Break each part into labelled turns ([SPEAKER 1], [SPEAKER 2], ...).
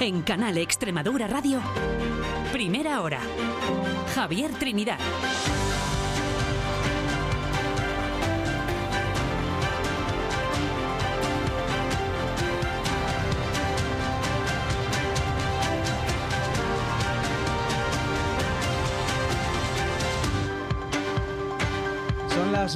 [SPEAKER 1] En Canal Extremadura Radio, primera hora. Javier Trinidad.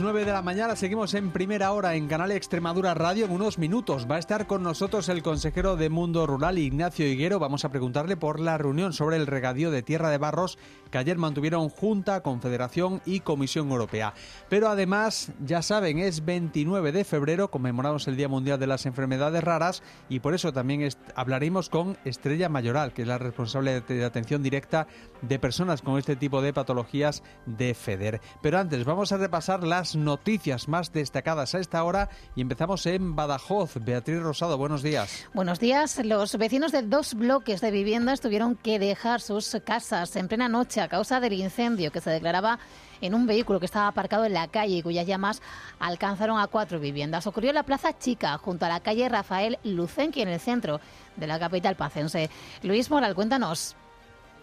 [SPEAKER 2] 9 de la mañana, seguimos en primera hora en Canal Extremadura Radio. En unos minutos va a estar con nosotros el consejero de Mundo Rural, Ignacio Higuero. Vamos a preguntarle por la reunión sobre el regadío de Tierra de Barros que ayer mantuvieron Junta, Confederación y Comisión Europea. Pero además, ya saben, es 29 de febrero, conmemoramos el Día Mundial de las Enfermedades Raras y por eso también hablaremos con Estrella Mayoral, que es la responsable de atención directa de personas con este tipo de patologías de FEDER. Pero antes, vamos a repasar las noticias más destacadas a esta hora y empezamos en Badajoz. Beatriz Rosado, buenos días.
[SPEAKER 3] Buenos días. Los vecinos de dos bloques de viviendas tuvieron que dejar sus casas en plena noche a causa del incendio que se declaraba en un vehículo que estaba aparcado en la calle y cuyas llamas alcanzaron a cuatro viviendas. Ocurrió en la Plaza Chica, junto a la calle Rafael Lucenqui, en el centro de la capital pacense. Luis Moral, cuéntanos.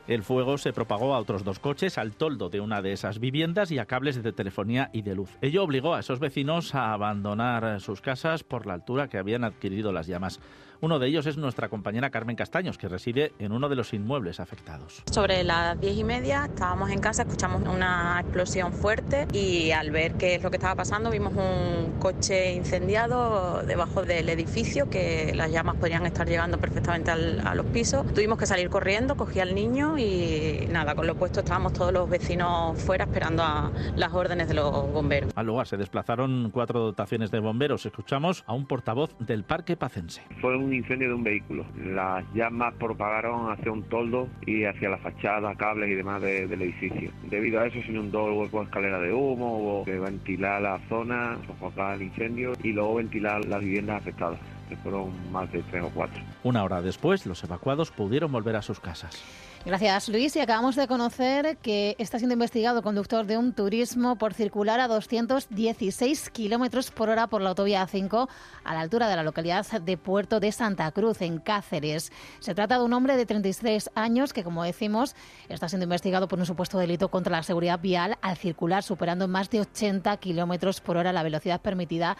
[SPEAKER 4] El fuego se propagó a otros dos coches, al toldo de una de esas viviendas y a cables de telefonía y de luz. Ello obligó a esos vecinos a abandonar sus casas por la altura que habían adquirido las llamas. Uno de ellos es nuestra compañera Carmen Castaños, que reside en uno de los inmuebles afectados.
[SPEAKER 5] Sobre las diez y media estábamos en casa, escuchamos una explosión fuerte y al ver qué es lo que estaba pasando vimos un coche incendiado debajo del edificio que las llamas podrían estar llegando perfectamente a los pisos. Tuvimos que salir corriendo, cogí al niño y nada, con lo puesto estábamos todos los vecinos fuera esperando a las órdenes de los bomberos.
[SPEAKER 4] Al lugar se desplazaron cuatro dotaciones de bomberos. Escuchamos a un portavoz del Parque Pacense.
[SPEAKER 6] Fue un incendio de un vehículo. Las llamas propagaron hacia un toldo y hacia la fachada, cables y demás del edificio. Debido a eso se inundó el hueco de escalera de humo, hubo que ventilar la zona, sofocar el incendio y luego ventilar las viviendas afectadas que fueron más de tres o cuatro.
[SPEAKER 4] Una hora después, los evacuados pudieron volver a sus casas.
[SPEAKER 3] Gracias, Luis. Y acabamos de conocer que está siendo investigado conductor de un turismo por circular a 216 kilómetros por hora por la autovía A5 a la altura de la localidad de Puerto de Santa Cruz, en Cáceres. Se trata de un hombre de 33 años que, como decimos, está siendo investigado por un supuesto delito contra la seguridad vial al circular superando más de 80 kilómetros por hora la velocidad permitida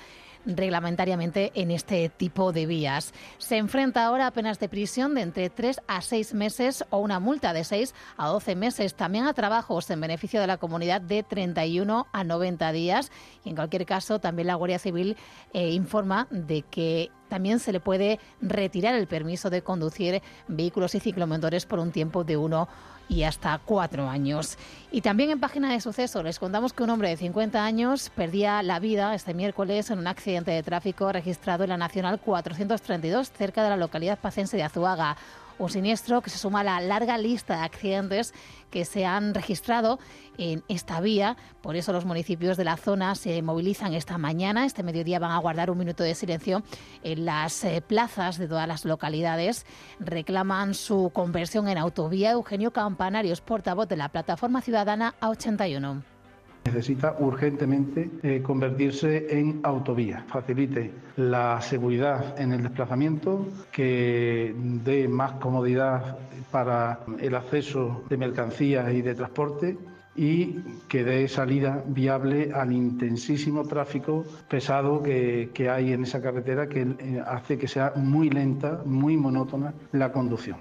[SPEAKER 3] reglamentariamente en este tipo de vías. Se enfrenta ahora a penas de prisión de entre 3 a 6 meses o una multa de 6 a 12 meses. También a trabajos en beneficio de la comunidad de 31 a 90 días. Y en cualquier caso, también la Guardia Civil eh, informa de que también se le puede retirar el permiso de conducir vehículos y ciclomotores por un tiempo de uno y hasta cuatro años. Y también en página de suceso les contamos que un hombre de 50 años perdía la vida este miércoles en un accidente de tráfico registrado en la Nacional 432 cerca de la localidad pacense de Azuaga un siniestro que se suma a la larga lista de accidentes que se han registrado en esta vía. Por eso los municipios de la zona se movilizan esta mañana. Este mediodía van a guardar un minuto de silencio en las eh, plazas de todas las localidades. Reclaman su conversión en autovía. Eugenio Campanarios, portavoz de la plataforma ciudadana A81
[SPEAKER 7] necesita urgentemente eh, convertirse en autovía. Facilite la seguridad en el desplazamiento, que dé más comodidad para el acceso de mercancías y de transporte y que dé salida viable al intensísimo tráfico pesado que, que hay en esa carretera que eh, hace que sea muy lenta, muy monótona la conducción.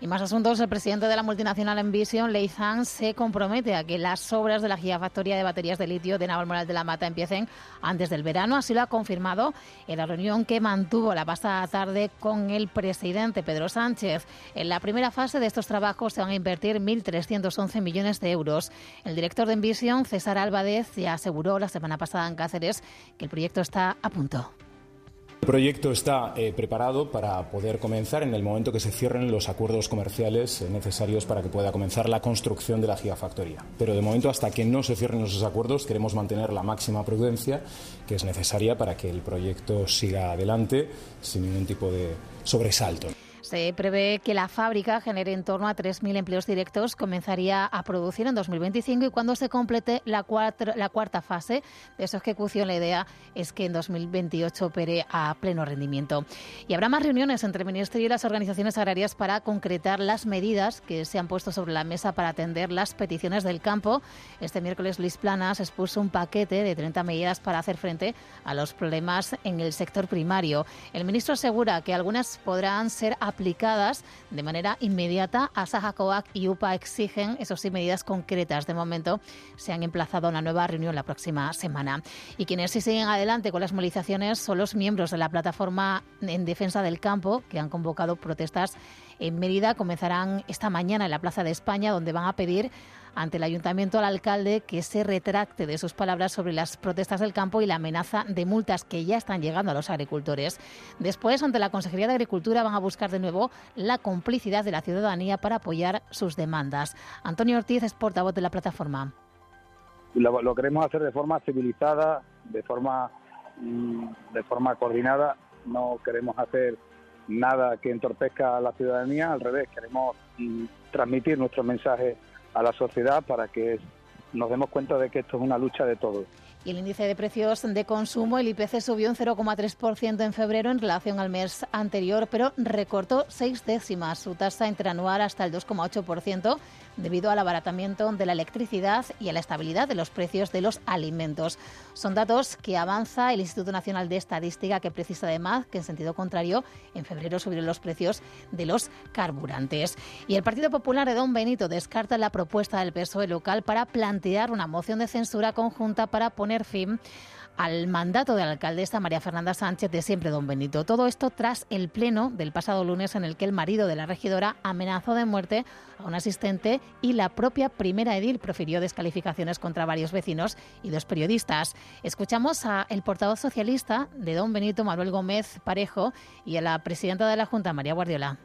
[SPEAKER 3] Y más asuntos, el presidente de la multinacional Envision, Lei Zhang, se compromete a que las obras de la gigafactoría de baterías de litio de Navalmoral de la Mata empiecen antes del verano. Así lo ha confirmado en la reunión que mantuvo la pasada tarde con el presidente Pedro Sánchez. En la primera fase de estos trabajos se van a invertir 1.311 millones de euros. El director de Envision, César Álvarez, ya aseguró la semana pasada en Cáceres que el proyecto está a punto.
[SPEAKER 8] El proyecto está eh, preparado para poder comenzar en el momento que se cierren los acuerdos comerciales eh, necesarios para que pueda comenzar la construcción de la gigafactoría. Pero de momento, hasta que no se cierren esos acuerdos, queremos mantener la máxima prudencia que es necesaria para que el proyecto siga adelante sin ningún tipo de sobresalto.
[SPEAKER 3] Se prevé que la fábrica genere en torno a 3.000 empleos directos, comenzaría a producir en 2025 y cuando se complete la, la cuarta fase de su ejecución, la idea es que en 2028 opere a pleno rendimiento. Y habrá más reuniones entre el Ministerio y las organizaciones agrarias para concretar las medidas que se han puesto sobre la mesa para atender las peticiones del campo. Este miércoles Luis Planas expuso un paquete de 30 medidas para hacer frente a los problemas en el sector primario. El ministro asegura que algunas podrán ser aplicadas de manera inmediata. A Sajacoac y UPA exigen, eso sí, medidas concretas. De momento se han emplazado una nueva reunión la próxima semana. Y quienes sí siguen adelante con las movilizaciones son los miembros de la plataforma en defensa del campo que han convocado protestas en Mérida. Comenzarán esta mañana en la Plaza de España, donde van a pedir ante el ayuntamiento al alcalde que se retracte de sus palabras sobre las protestas del campo y la amenaza de multas que ya están llegando a los agricultores. Después, ante la Consejería de Agricultura, van a buscar de nuevo la complicidad de la ciudadanía para apoyar sus demandas. Antonio Ortiz es portavoz de la plataforma.
[SPEAKER 9] Lo, queremos hacer de forma civilizada, de forma, mm, de forma coordinada. No queremos hacer nada que entorpezca a la ciudadanía, al revés, queremos mm, transmitir nuestro mensaje a la sociedad para que nos demos cuenta de que esto es una lucha de todos.
[SPEAKER 3] Y el índice de precios de consumo, el IPC, subió un 0,3% en febrero en relación al mes anterior, pero recortó seis décimas su tasa interanual hasta el 2,8% debido al abaratamiento de la electricidad y a la estabilidad de los precios de los alimentos. Son datos que avanza el Instituto Nacional de Estadística, que precisa además que en sentido contrario, en febrero subieron los precios de los carburantes. Y el Partido Popular de Don Benito descarta la propuesta del PSOE local para plantear una moción de censura conjunta para poner fin al mandato de la alcaldesa María Fernanda Sánchez de siempre Don Benito. Todo esto tras el pleno del pasado lunes en el que el marido de la regidora amenazó de muerte a un asistente y la propia primera edil profirió descalificaciones contra varios vecinos y dos periodistas. Escuchamos a el portavoz socialista de Don Benito, Manuel Gómez Parejo, y a la presidenta de la Junta, María Guardiola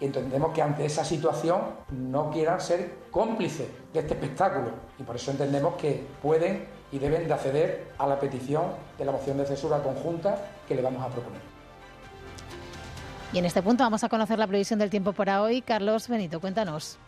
[SPEAKER 10] entendemos que ante esa situación no quieran ser cómplices de este espectáculo y por eso entendemos que pueden y deben de acceder a la petición de la moción de censura conjunta que le vamos a proponer.
[SPEAKER 3] Y en este punto vamos a conocer la previsión del tiempo para hoy. Carlos Benito, cuéntanos.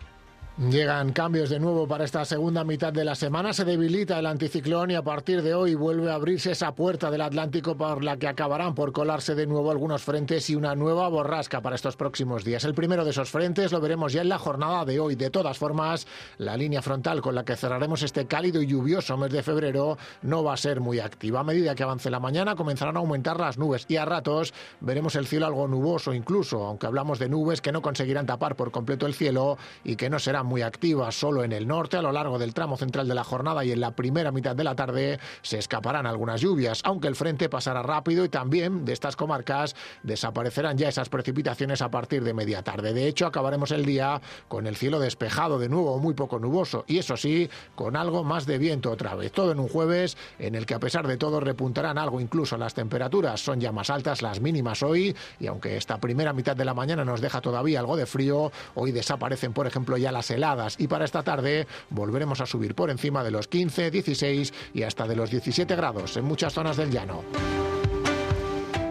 [SPEAKER 11] Llegan cambios de nuevo para esta segunda mitad de la semana. Se debilita el anticiclón y a partir de hoy vuelve a abrirse esa puerta del Atlántico por la que acabarán por colarse de nuevo algunos frentes y una nueva borrasca para estos próximos días. El primero de esos frentes lo veremos ya en la jornada de hoy. De todas formas, la línea frontal con la que cerraremos este cálido y lluvioso mes de febrero no va a ser muy activa. A medida que avance la mañana comenzarán a aumentar las nubes y a ratos veremos el cielo algo nuboso incluso, aunque hablamos de nubes que no conseguirán tapar por completo el cielo y que no serán muy activas solo en el norte. A lo largo del tramo central de la jornada y en la primera mitad de la tarde se escaparán algunas lluvias, aunque el frente pasará rápido y también de estas comarcas desaparecerán ya esas precipitaciones a partir de media tarde. De hecho, acabaremos el día con el cielo despejado de nuevo, muy poco nuboso y eso sí, con algo más de viento otra vez. Todo en un jueves en el que a pesar de todo repuntarán algo incluso las temperaturas. Son ya más altas las mínimas hoy y aunque esta primera mitad de la mañana nos deja todavía algo de frío, hoy desaparecen por ejemplo ya las heladas y para esta tarde volveremos a subir por encima de los 15, 16 y hasta de los 17 grados en muchas zonas del llano.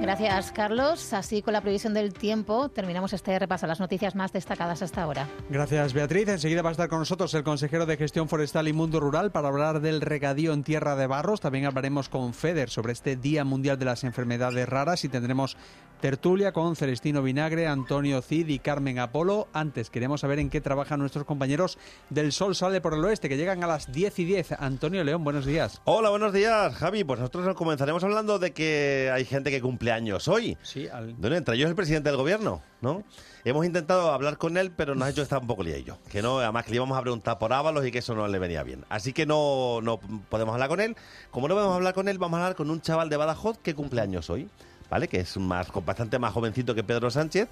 [SPEAKER 3] Gracias, Carlos. Así, con la previsión del tiempo, terminamos este repaso a las noticias más destacadas hasta ahora.
[SPEAKER 2] Gracias, Beatriz. Enseguida va a estar con nosotros el consejero de Gestión Forestal y Mundo Rural para hablar del regadío en tierra de barros. También hablaremos con FEDER sobre este Día Mundial de las Enfermedades Raras y tendremos tertulia con Celestino Vinagre, Antonio Cid y Carmen Apolo. Antes, queremos saber en qué trabajan nuestros compañeros del Sol Sale por el Oeste, que llegan a las 10 y 10. Antonio León, buenos días.
[SPEAKER 12] Hola, buenos días, Javi. Pues nosotros comenzaremos hablando de que hay gente que cumple años hoy.
[SPEAKER 2] Sí,
[SPEAKER 12] entre ellos el presidente del gobierno, ¿no? Hemos intentado hablar con él, pero nos ha hecho estar un poco liadillo. Que no, además que le íbamos a preguntar por Ábalos y que eso no le venía bien. Así que no, no podemos hablar con él. Como no podemos hablar con él, vamos a hablar con un chaval de Badajoz que cumple años hoy. ¿Vale? Que es más, bastante más jovencito que Pedro Sánchez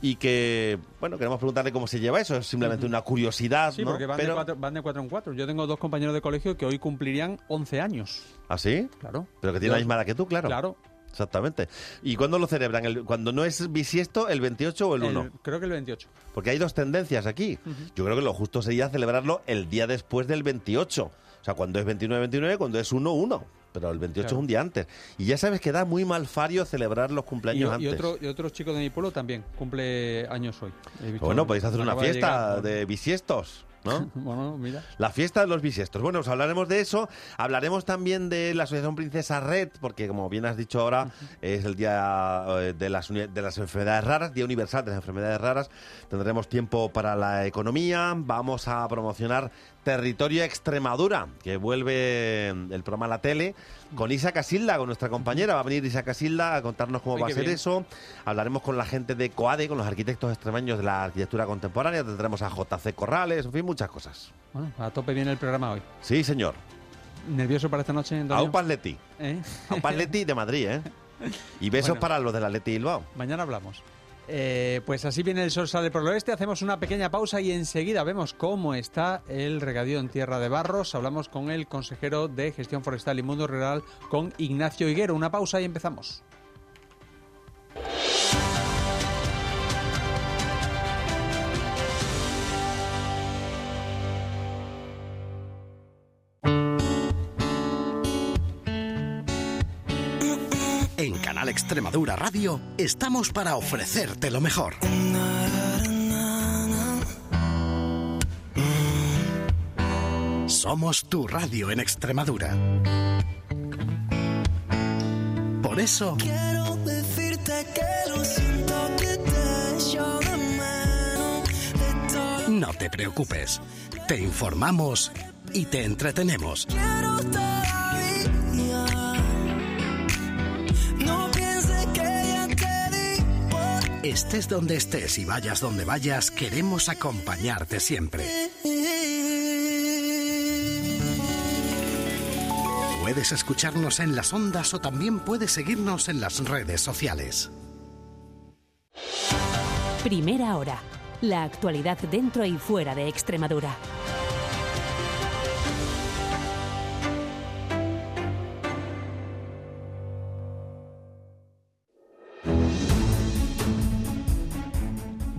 [SPEAKER 12] y que, bueno, queremos preguntarle cómo se lleva eso, es simplemente una curiosidad.
[SPEAKER 2] Sí, porque van, de cuatro, van, de cuatro, en cuatro. Yo tengo dos compañeros de colegio que hoy cumplirían 11 años.
[SPEAKER 12] ¿Ah, sí?
[SPEAKER 2] Claro.
[SPEAKER 12] Pero que tiene la misma edad que tú, claro.
[SPEAKER 2] Claro.
[SPEAKER 12] Exactamente. ¿Y cuándo lo celebran? El, ¿Cuando no es bisiesto, el 28 o el 1?
[SPEAKER 2] creo que el 28.
[SPEAKER 12] Porque hay dos tendencias aquí. Yo creo que lo justo sería celebrarlo el día después del 28. O sea, cuando es 29-29, cuando es 1-1 pero el 28
[SPEAKER 2] Claro.
[SPEAKER 12] es un día antes. Y ya sabes que da muy mal fario celebrar los
[SPEAKER 2] Y,
[SPEAKER 12] cumpleaños
[SPEAKER 2] y
[SPEAKER 12] antes.
[SPEAKER 2] otro, y otro chico de mi pueblo también cumple años hoy.
[SPEAKER 12] Bueno, podéis hacer una
[SPEAKER 2] de
[SPEAKER 12] fiesta
[SPEAKER 2] llegar.
[SPEAKER 12] de bisiestos, ¿no?
[SPEAKER 2] bueno, mira.
[SPEAKER 12] La fiesta de los bisiestos. Bueno, os hablaremos de eso. Hablaremos también de la Asociación Princesa Red, porque como bien has dicho ahora, es el día eh, de las, de las enfermedades raras, Día Universal de las Enfermedades Raras. Tendremos tiempo para la economía. Vamos a promocionar Territorio Extremadura, que vuelve el programa a la tele, con Isa Casilda, con nuestra compañera. Va a venir Isa Casilda a contarnos cómo
[SPEAKER 2] Ay,
[SPEAKER 12] va a ser
[SPEAKER 2] bien.
[SPEAKER 12] eso. Hablaremos con la gente de COADE, con los arquitectos extremeños de la arquitectura contemporánea. Tendremos a JC Corrales, en fin, muchas cosas.
[SPEAKER 2] Bueno, a tope viene el programa hoy.
[SPEAKER 12] Sí, señor.
[SPEAKER 2] ¿Nervioso para esta noche, Antonio?
[SPEAKER 12] A un Atleti.
[SPEAKER 2] ¿Eh?
[SPEAKER 12] A un Atleti de Madrid, ¿eh? Y besos
[SPEAKER 2] Bueno.
[SPEAKER 12] para los del Atleti Bilbao.
[SPEAKER 2] Mañana hablamos. Eh, pues así viene el sol sale por el oeste, hacemos una pequeña pausa y enseguida vemos cómo está el regadío en Tierra de Barros. Hablamos con el consejero de Gestión Forestal y Mundo Rural, con Ignacio Higuero. Una pausa y empezamos.
[SPEAKER 13] Canal Extremadura Radio estamos para ofrecerte lo mejor. Somos tu radio en Extremadura. Por eso
[SPEAKER 14] Quiero decirte que lo siento que te
[SPEAKER 13] no te preocupes, te informamos y te entretenemos. Estés donde estés y vayas donde vayas, queremos acompañarte siempre. Puedes escucharnos en las ondas o también puedes seguirnos en las redes sociales.
[SPEAKER 1] Primera hora. La actualidad dentro y fuera de Extremadura.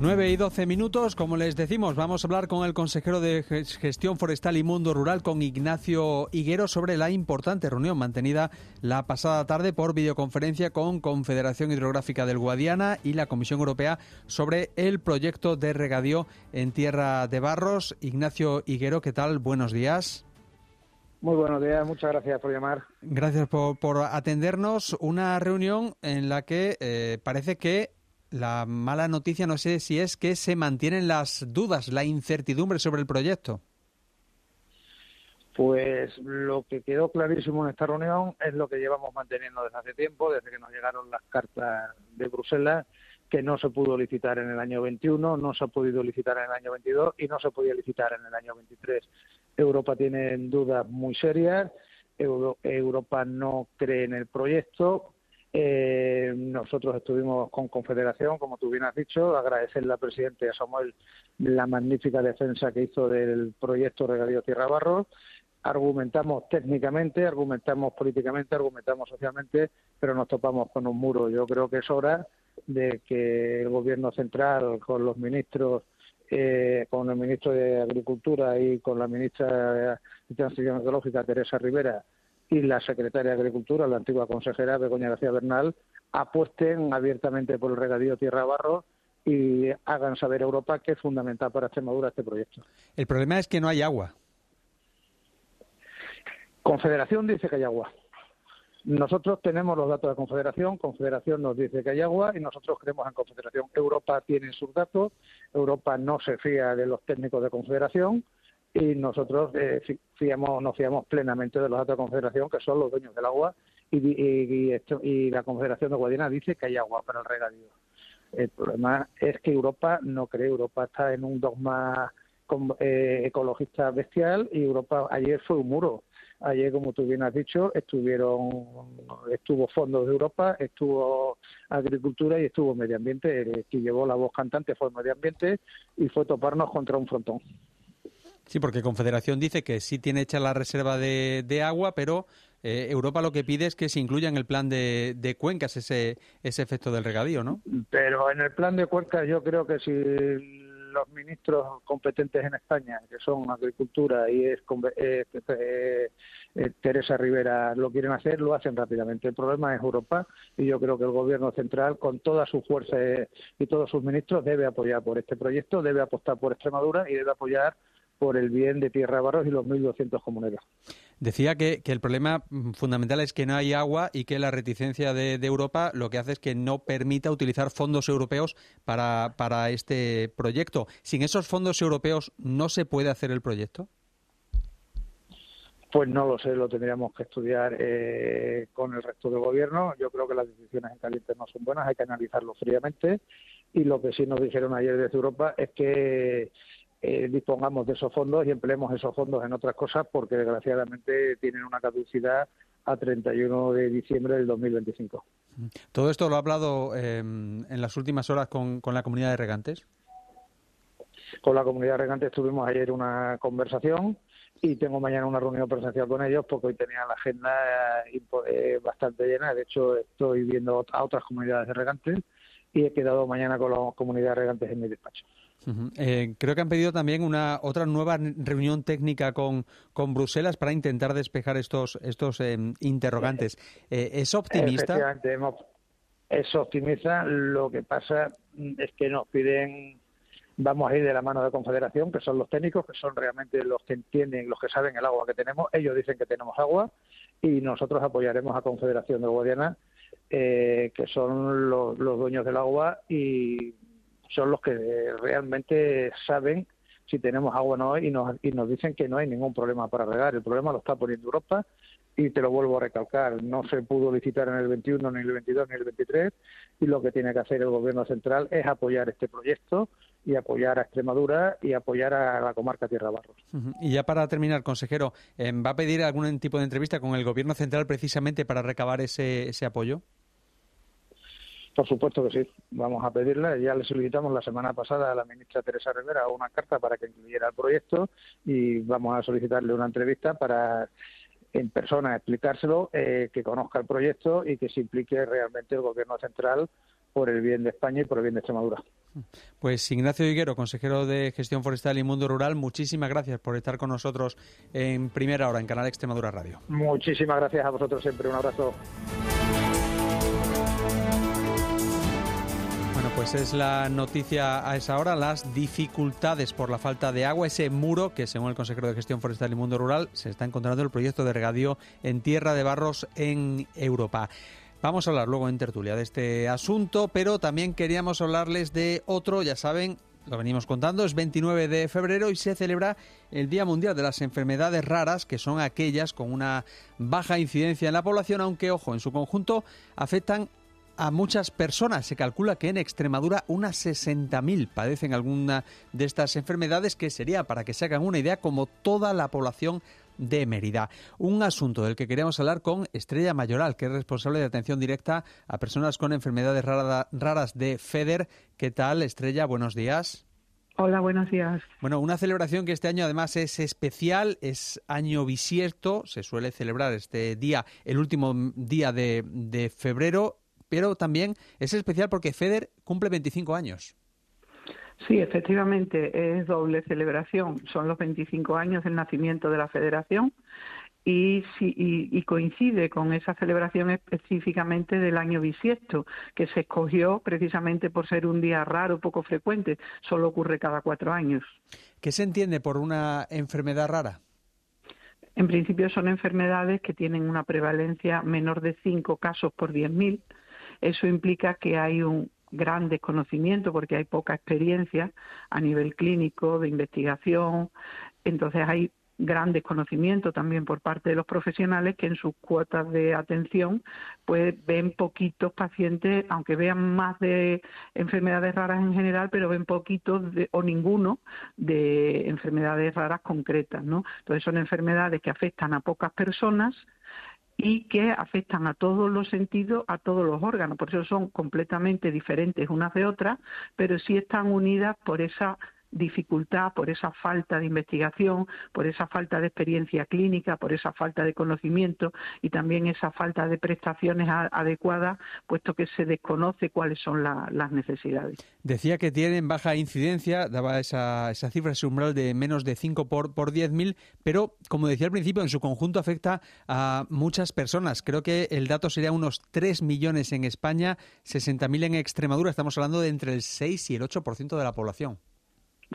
[SPEAKER 2] Nueve y 12 minutos, como les decimos, vamos a hablar con el consejero de Ges- Gestión Forestal y Mundo Rural, con Ignacio Higuero, sobre la importante reunión mantenida la pasada tarde por videoconferencia con Confederación Hidrográfica del Guadiana y la Comisión Europea sobre el proyecto de regadío en Tierra de Barros. Ignacio Higuero, ¿qué tal? Buenos días.
[SPEAKER 9] Muy buenos días, muchas gracias por llamar.
[SPEAKER 2] Gracias por, por atendernos. Una reunión en la que eh, parece que la mala noticia, no sé si es que se mantienen las dudas, la incertidumbre sobre el proyecto.
[SPEAKER 9] Pues lo que quedó clarísimo en esta reunión es lo que llevamos manteniendo desde hace tiempo, desde que nos llegaron las cartas de Bruselas, que no se pudo licitar en el año 21, no se ha podido licitar en el año 22 y no se podía licitar en el año 23. Europa tiene dudas muy serias, Euro- Europa no cree en el proyecto. Eh, nosotros estuvimos con Confederación, como tú bien has dicho, agradecerle al presidente a Samuel la magnífica defensa que hizo del proyecto Regadío Tierra Barros argumentamos técnicamente, argumentamos políticamente, argumentamos socialmente, pero nos topamos con un muro. Yo creo que es hora de que el Gobierno central, con los ministros, eh, con el ministro de Agricultura y con la ministra de Transición Ecológica, Teresa Rivera, y la secretaria de Agricultura, la antigua consejera Begoña García Bernal, apuesten abiertamente por el regadío Tierra Barro y hagan saber a Europa que es fundamental para Extremadura este proyecto.
[SPEAKER 2] El problema es que no hay agua.
[SPEAKER 9] Confederación dice que hay agua. Nosotros tenemos los datos de Confederación, Confederación nos dice que hay agua y nosotros creemos en Confederación. Europa tiene sus datos, Europa no se fía de los técnicos de Confederación y nosotros eh, fi- fiamos, nos fiamos plenamente de los datos de Confederación, que son los dueños del agua, y, y- y esto- y la Confederación de Guadiana dice que hay agua para el regadío. El problema es que Europa no cree, Europa está en un dogma eh, ecologista bestial y Europa ayer fue un muro. Ayer, como tú bien has dicho, estuvieron, estuvo fondos de Europa, estuvo agricultura y estuvo medio ambiente. El que llevó la voz cantante fue medio ambiente y fue toparnos contra un frontón.
[SPEAKER 2] Sí, porque Confederación dice que sí tiene hecha la reserva de, de agua, pero eh, Europa lo que pide es que se incluya en el plan de, de cuencas ese, ese efecto del regadío, ¿no?
[SPEAKER 9] Pero en el plan de cuencas yo creo que si los ministros competentes en España, que son Agricultura y es, eh, eh, Teresa Rivera lo quieren hacer, lo hacen rápidamente. El problema es Europa y yo creo que el Gobierno central, con toda su fuerza y todos sus ministros, debe apoyar por este proyecto, debe apostar por Extremadura y debe apoyar por el bien de Tierra Barros y los 1.200 comuneros.
[SPEAKER 2] Decía que, que, el problema mm, fundamental es que no hay agua y que la reticencia de, de, Europa lo que hace es que no permita utilizar fondos europeos para, para este proyecto. ¿Sin esos fondos europeos no se puede hacer el proyecto?
[SPEAKER 9] Pues no lo sé, lo tendríamos que estudiar eh, con el resto del gobierno. Yo creo que las decisiones en caliente no son buenas, hay que analizarlo fríamente. Y lo que sí nos dijeron ayer desde Europa es que eh, dispongamos de esos fondos y empleemos esos fondos en otras cosas porque desgraciadamente tienen una caducidad a 31 de diciembre del 2025.
[SPEAKER 2] ¿Todo esto lo ha hablado eh, en las últimas horas con, con la comunidad de regantes?
[SPEAKER 9] Con la comunidad de regantes tuvimos ayer una conversación y tengo mañana una reunión presencial con ellos porque hoy tenía la agenda eh, bastante llena. De hecho, estoy viendo a otras comunidades de regantes y he quedado mañana con la comunidad de regantes en mi despacho.
[SPEAKER 2] Eh, creo que han pedido también una otra nueva reunión técnica con, con Bruselas para intentar despejar estos estos eh, interrogantes. ¿Es optimista?
[SPEAKER 9] Es optimista. Lo que pasa es que nos piden vamos a ir de la mano de Confederación, que son los técnicos, que son realmente los que entienden, los que saben el agua que tenemos. Ellos dicen que tenemos agua y nosotros apoyaremos a Confederación de Guadiana, eh, que son los dueños del agua y son los que realmente saben si tenemos agua o no y nos, y nos dicen que no hay ningún problema para regar. El problema lo está poniendo Europa y te lo vuelvo a recalcar, no se pudo licitar en el 21, ni el 22, ni el 23 y lo que tiene que hacer el Gobierno central es apoyar este proyecto y apoyar a Extremadura y apoyar a la comarca Tierra Barros.
[SPEAKER 2] Y ya para terminar, consejero, eh, ¿va a pedir algún tipo de entrevista con el Gobierno central precisamente para recabar ese, ese apoyo?
[SPEAKER 9] Por supuesto que sí, vamos a pedirla. Ya le solicitamos la semana pasada a la ministra Teresa Rivera una carta para que incluyera el proyecto y vamos a solicitarle una entrevista para en persona explicárselo, eh, que conozca el proyecto y que se implique realmente el Gobierno central por el bien de España y por el bien de Extremadura.
[SPEAKER 2] Pues Ignacio Higuero, consejero de Gestión Forestal y Mundo Rural, muchísimas gracias por estar con nosotros en primera hora en Canal Extremadura Radio.
[SPEAKER 9] Muchísimas gracias a vosotros siempre. Un abrazo.
[SPEAKER 2] Pues es la noticia a esa hora, las dificultades por la falta de agua, ese muro que según el consejero de Gestión Forestal y Mundo Rural se está encontrando el proyecto de regadío en Tierra de Barros en Europa. Vamos a hablar luego en tertulia de este asunto, pero también queríamos hablarles de otro, ya saben, lo venimos contando, es 29 de febrero y se celebra el Día Mundial de las Enfermedades Raras, que son aquellas con una baja incidencia en la población, aunque, ojo, en su conjunto afectan a muchas personas. Se calcula que en Extremadura unas 60.000 padecen alguna de estas enfermedades, que sería, para que se hagan una idea, como toda la población de Mérida. Un asunto del que queríamos hablar con Estrella Mayoral, que es responsable de atención directa a personas con enfermedades rara, raras de FEDER. ¿Qué tal, Estrella? Buenos días.
[SPEAKER 15] Hola, buenos días.
[SPEAKER 2] Bueno, una celebración que este año además es especial, es año bisiesto, se suele celebrar este día, el último día de, de febrero, pero también es especial porque FEDER cumple 25 años.
[SPEAKER 15] Sí, efectivamente, es doble celebración. Son los 25 años del nacimiento de la Federación y, y, y, coincide con esa celebración específicamente del año bisiesto, que se escogió precisamente por ser un día raro, poco frecuente. Solo ocurre cada cuatro años.
[SPEAKER 2] ¿Qué se entiende por una enfermedad rara?
[SPEAKER 15] En principio son enfermedades que tienen una prevalencia menor de cinco casos por 10.000 eso implica que hay un gran desconocimiento porque hay poca experiencia a nivel clínico, de investigación, entonces hay gran desconocimiento también por parte de los profesionales que en sus cuotas de atención pues ven poquitos pacientes, aunque vean más de enfermedades raras en general, pero ven poquitos de, o ninguno de enfermedades raras concretas, ¿no? Entonces son enfermedades que afectan a pocas personas y que afectan a todos los sentidos, a todos los órganos. Por eso son completamente diferentes unas de otras, pero sí están unidas por esa dificultad por esa falta de investigación, por esa falta de experiencia clínica, por esa falta de conocimiento y también esa falta de prestaciones adecuadas, puesto que se desconoce cuáles son las necesidades.
[SPEAKER 2] Decía que tienen baja incidencia, daba esa, esa cifra, ese umbral de menos de 5 por, por 10.000, pero como decía al principio, en su conjunto afecta a muchas personas. Creo que el dato sería unos 3 millones en España, 60.000 en Extremadura. Estamos hablando de entre el 6 y el 8% de la población.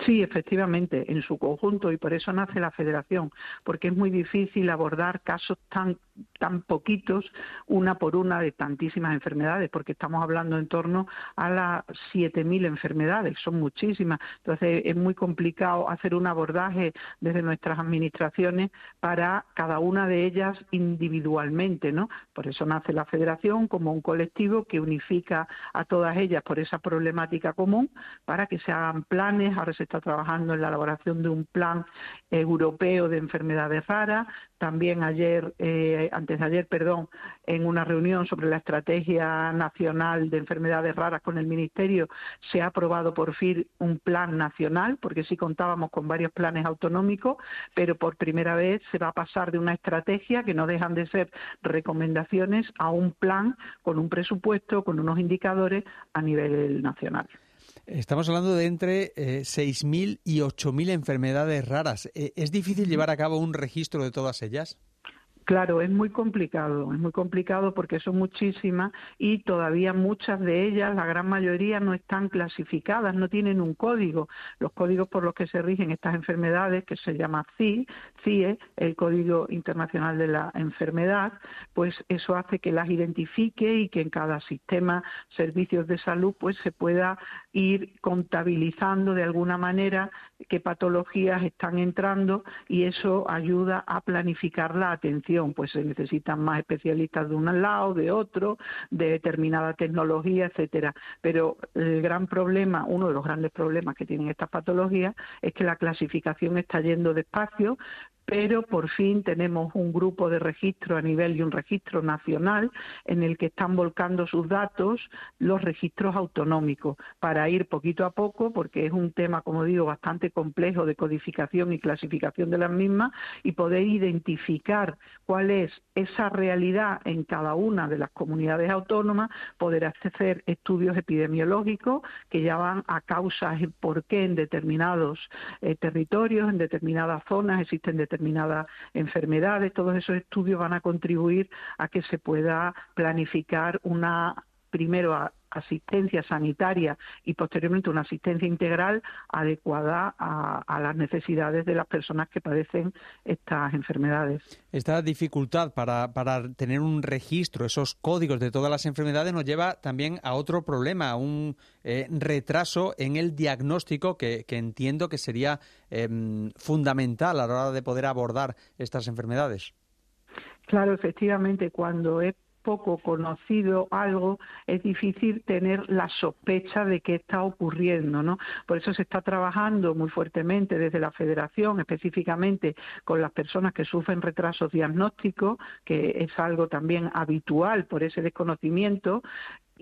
[SPEAKER 15] Sí, efectivamente, en su conjunto y por eso nace la federación, porque es muy difícil abordar casos tan tan poquitos una por una de tantísimas enfermedades, porque estamos hablando en torno a las 7.000 enfermedades, son muchísimas. Entonces es muy complicado hacer un abordaje desde nuestras administraciones para cada una de ellas individualmente, ¿no? Por eso nace la federación como un colectivo que unifica a todas ellas por esa problemática común para que se hagan planes. Ahora se está trabajando en la elaboración de un plan europeo de enfermedades raras. También ayer, eh, antes de ayer, perdón, en una reunión sobre la estrategia nacional de enfermedades raras con el Ministerio, se ha aprobado por fin un plan nacional, porque sí contábamos con varios planes autonómicos, pero por primera vez se va a pasar de una estrategia que no dejan de ser recomendaciones a un plan con un presupuesto, con unos indicadores a nivel nacional.
[SPEAKER 2] Estamos hablando de entre eh, 6.000 y 8.000 enfermedades raras. Eh, ¿Es difícil llevar a cabo un registro de todas ellas?
[SPEAKER 15] Claro, es muy complicado, es muy complicado porque son muchísimas y todavía muchas de ellas, la gran mayoría, no están clasificadas, no tienen un código. Los códigos por los que se rigen estas enfermedades, que se llama CI, CIE, el Código Internacional de la Enfermedad, pues eso hace que las identifique y que en cada sistema servicios de salud pues se pueda ir contabilizando de alguna manera qué patologías están entrando y eso ayuda a planificar la atención. Pues se necesitan más especialistas de un lado, de otro, de determinada tecnología, etcétera. Pero el gran problema, uno de los grandes problemas que tienen estas patologías es que la clasificación está yendo despacio, pero por fin tenemos un grupo de registro a nivel y un registro nacional en el que están volcando sus datos los registros autonómicos para ir poquito a poco, porque es un tema, como digo, bastante complejo de codificación y clasificación de las mismas y poder identificar cuál es esa realidad en cada una de las comunidades autónomas, poder hacer estudios epidemiológicos que ya van a causas por qué en determinados eh, territorios, en determinadas zonas existen determinadas enfermedades. Todos esos estudios van a contribuir a que se pueda planificar una primero asistencia sanitaria y posteriormente una asistencia integral adecuada a, las necesidades de las personas que padecen estas enfermedades.
[SPEAKER 2] Esta dificultad para, tener un registro, esos códigos de todas las enfermedades, nos lleva también a otro problema, a un eh, retraso en el diagnóstico que, entiendo que sería em, fundamental a la hora de poder abordar estas enfermedades.
[SPEAKER 15] Claro, efectivamente, cuando es poco conocido algo, es difícil tener la sospecha de qué está ocurriendo, ¿no? Por eso se está trabajando muy fuertemente desde la Federación, específicamente con las personas que sufren retrasos diagnósticos, que es algo también habitual por ese desconocimiento,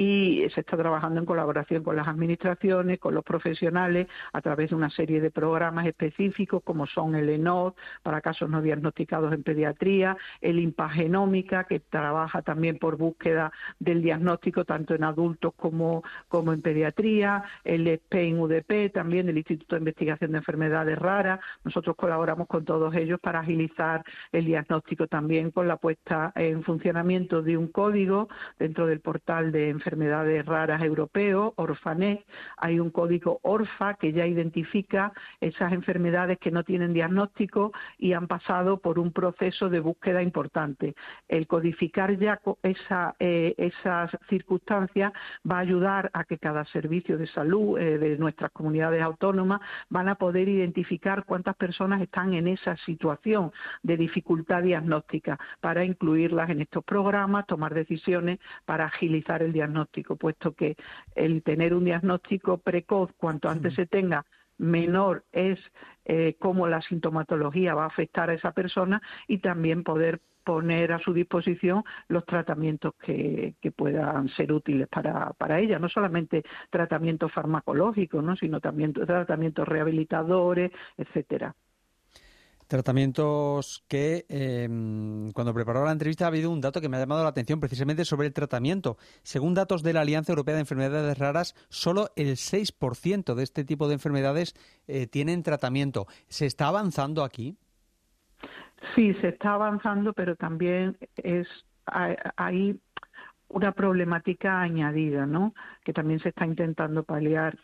[SPEAKER 15] y se está trabajando en colaboración con las administraciones, con los profesionales, a través de una serie de programas específicos como son el ENOD para casos no diagnosticados en pediatría, el Impagenómica que trabaja también por búsqueda del diagnóstico tanto en adultos como, como en pediatría, el SPEIN UDP también del Instituto de Investigación de Enfermedades Raras. Nosotros colaboramos con todos ellos para agilizar el diagnóstico también con la puesta en funcionamiento de un código dentro del portal de enfermedades enfermedades raras europeo, Orfanet. Hay un código ORFA que ya identifica esas enfermedades que no tienen diagnóstico y han pasado por un proceso de búsqueda importante. El codificar ya eh, esas circunstancias va a ayudar a que cada servicio de salud eh, de nuestras comunidades autónomas van a poder identificar cuántas personas están en esa situación de dificultad diagnóstica para incluirlas en estos programas, tomar decisiones para agilizar el diagnóstico puesto que el tener un diagnóstico precoz, cuanto antes se tenga, menor es eh, cómo la sintomatología va a afectar a esa persona y también poder poner a su disposición los tratamientos que, que puedan ser útiles para, para ella, no solamente tratamientos farmacológicos, ¿no? sino también tratamientos rehabilitadores, etcétera.
[SPEAKER 2] Tratamientos que, eh, cuando preparó la entrevista, ha habido un dato que me ha llamado la atención precisamente sobre el tratamiento. Según datos de la Alianza Europea de Enfermedades Raras, solo el 6% de este tipo de enfermedades eh, tienen tratamiento. ¿Se está avanzando aquí?
[SPEAKER 15] Sí, se está avanzando, pero también es hay una problemática añadida, ¿no? Que también se está intentando paliar.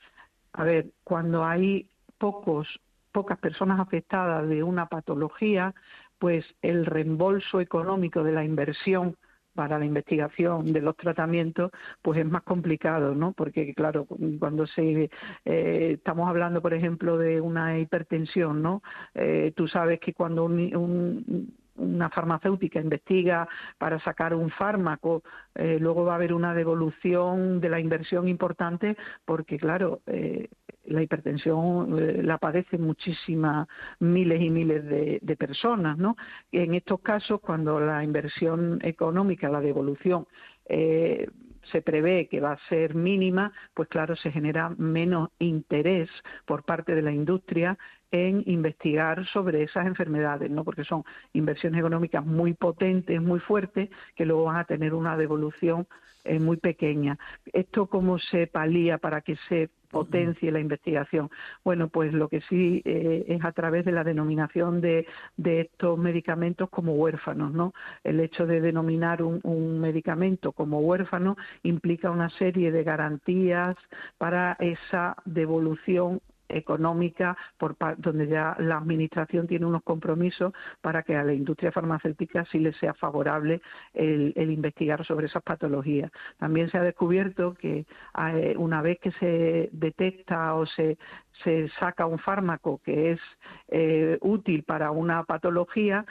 [SPEAKER 15] A ver, cuando hay pocos pocas personas afectadas de una patología, pues el reembolso económico de la inversión para la investigación de los tratamientos, pues es más complicado, ¿no? Porque, claro, cuando se eh, estamos hablando, por ejemplo, de una hipertensión, ¿no? Eh, tú sabes que cuando un, una farmacéutica investiga para sacar un fármaco, eh, luego va a haber una devolución de la inversión importante porque, claro, eh, la hipertensión eh, la padecen muchísimas miles y miles de, de, personas, ¿no? En estos casos, cuando la inversión económica, la devolución, se prevé que va a ser mínima, pues claro, se genera menos interés por parte de la industria en investigar sobre esas enfermedades, ¿no? Porque son inversiones económicas muy potentes, muy fuertes, que luego van a tener una devolución eh, muy pequeña. ¿Esto cómo se palía para que se potencie la investigación? Bueno, pues lo que sí eh, es a través de la denominación de, estos medicamentos como huérfanos, ¿no? El hecho de denominar un medicamento como huérfano implica una serie de garantías para esa devolución económica por donde ya la administración tiene unos compromisos para que a la industria farmacéutica sí le sea favorable el, investigar sobre esas patologías. También se ha descubierto que eh, una vez que se detecta o se, se saca un fármaco que es eh, útil para una patología,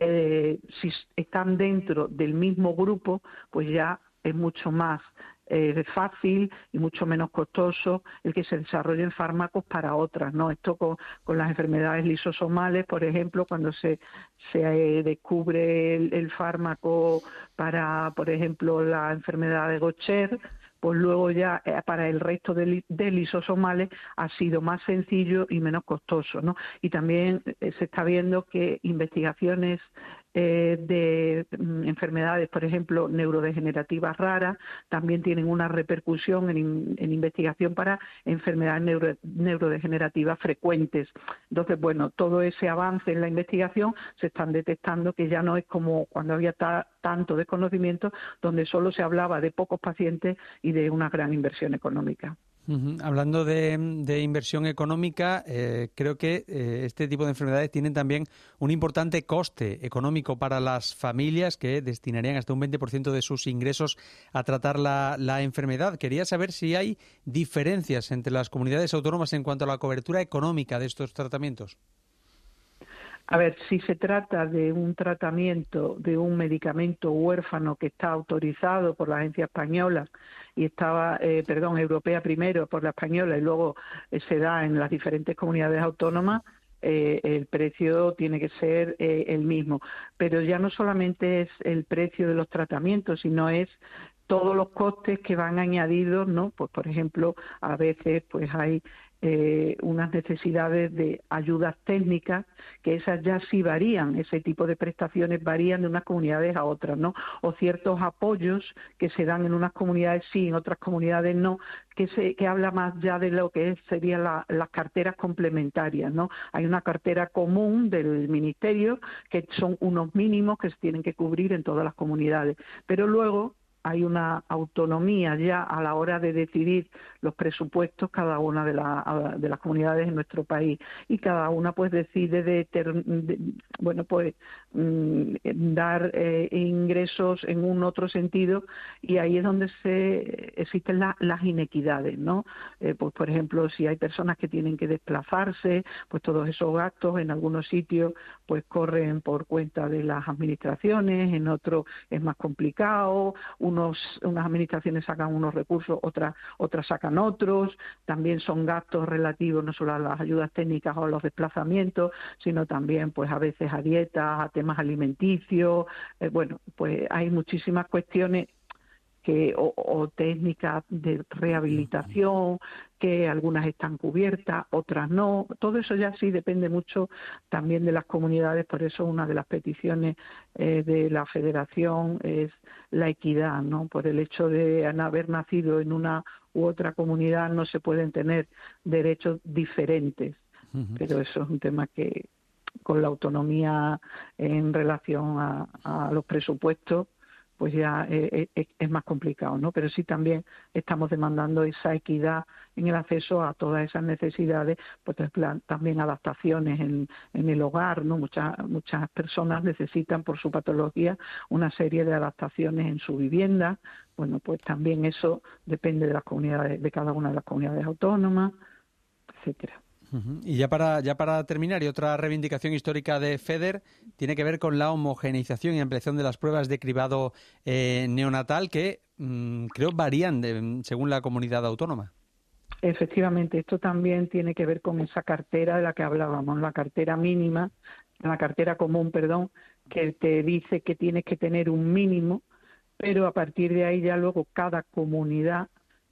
[SPEAKER 15] eh, si están dentro del mismo grupo, pues ya es mucho más eh, fácil y mucho menos costoso el que se desarrollen fármacos para otras, ¿no? Esto con, las enfermedades lisosomales, por ejemplo, cuando se, se eh, descubre el, el, fármaco para, por ejemplo, la enfermedad de Gaucher, pues luego ya eh, para el resto de, de, lisosomales ha sido más sencillo y menos costoso, ¿no? Y también eh, se está viendo que investigaciones eh, de mm, enfermedades, por ejemplo, neurodegenerativas raras, también tienen una repercusión en, en investigación para enfermedades neuro, neurodegenerativas frecuentes. Entonces, bueno, todo ese avance en la investigación se están detectando que ya no es como cuando había ta, tanto desconocimiento, donde solo se hablaba de pocos pacientes y de una gran inversión económica.
[SPEAKER 2] Hablando de, inversión económica, eh, creo que eh, este tipo de enfermedades tienen también un importante coste económico para las familias que destinarían hasta un 20% de sus ingresos a tratar la, enfermedad. Quería saber si hay diferencias entre las comunidades autónomas en cuanto a la cobertura económica de estos tratamientos.
[SPEAKER 15] A ver, si se trata de un tratamiento de un medicamento huérfano que está autorizado por la agencia española y estaba, eh, perdón, europea primero por la española y luego eh, se da en las diferentes comunidades autónomas, eh, el precio tiene que ser eh, el mismo. Pero ya no solamente es el precio de los tratamientos, sino es todos los costes que van añadidos, ¿no? Pues por ejemplo, a veces pues hay eh, unas necesidades de ayudas técnicas que esas ya sí varían, ese tipo de prestaciones varían de unas comunidades a otras, ¿no? O ciertos apoyos que se dan en unas comunidades sí, en otras comunidades no, que se que habla más ya de lo que serían la, las carteras complementarias, ¿no? Hay una cartera común del ministerio que son unos mínimos que se tienen que cubrir en todas las comunidades, pero luego hay una autonomía ya a la hora de decidir los presupuestos cada una de, la, de las comunidades en nuestro país. Y cada una pues decide de, de bueno pues mm, dar eh, ingresos en un otro sentido y ahí es donde se existen la, las inequidades no eh, pues por ejemplo si hay personas que tienen que desplazarse pues todos esos gastos en algunos sitios pues corren por cuenta de las administraciones en otros es más complicado uno unos, unas administraciones sacan unos recursos, otras, otras sacan otros. También son gastos relativos no solo a las ayudas técnicas o a los desplazamientos, sino también, pues, a veces a dietas, a temas alimenticios. Eh, bueno, pues hay muchísimas cuestiones que, o, o técnicas de rehabilitación, que algunas están cubiertas, otras no. Todo eso ya sí depende mucho también de las comunidades, por eso una de las peticiones eh, de la Federación es la equidad, ¿no? Por el hecho de haber nacido en una u otra comunidad no se pueden tener derechos diferentes, pero eso es un tema que con la autonomía en relación a, los presupuestos pues ya eh, eh, es más complicado, ¿no? Pero sí también estamos demandando esa equidad en el acceso a todas esas necesidades, pues también adaptaciones en, en el hogar, ¿no? Muchas muchas personas necesitan por su patología una serie de adaptaciones en su vivienda. Bueno, pues también eso depende de las comunidades, de cada una de las comunidades autónomas, etcétera.
[SPEAKER 2] Y ya para, ya para terminar, y otra reivindicación histórica de FEDER tiene que ver con la homogeneización y ampliación de las pruebas de cribado eh, neonatal que mm, creo varían según la comunidad autónoma.
[SPEAKER 15] Efectivamente, esto también tiene que ver con esa cartera de la que hablábamos, la cartera mínima, la cartera común, perdón, que te dice que tienes que tener un mínimo, pero a partir de ahí ya luego cada comunidad,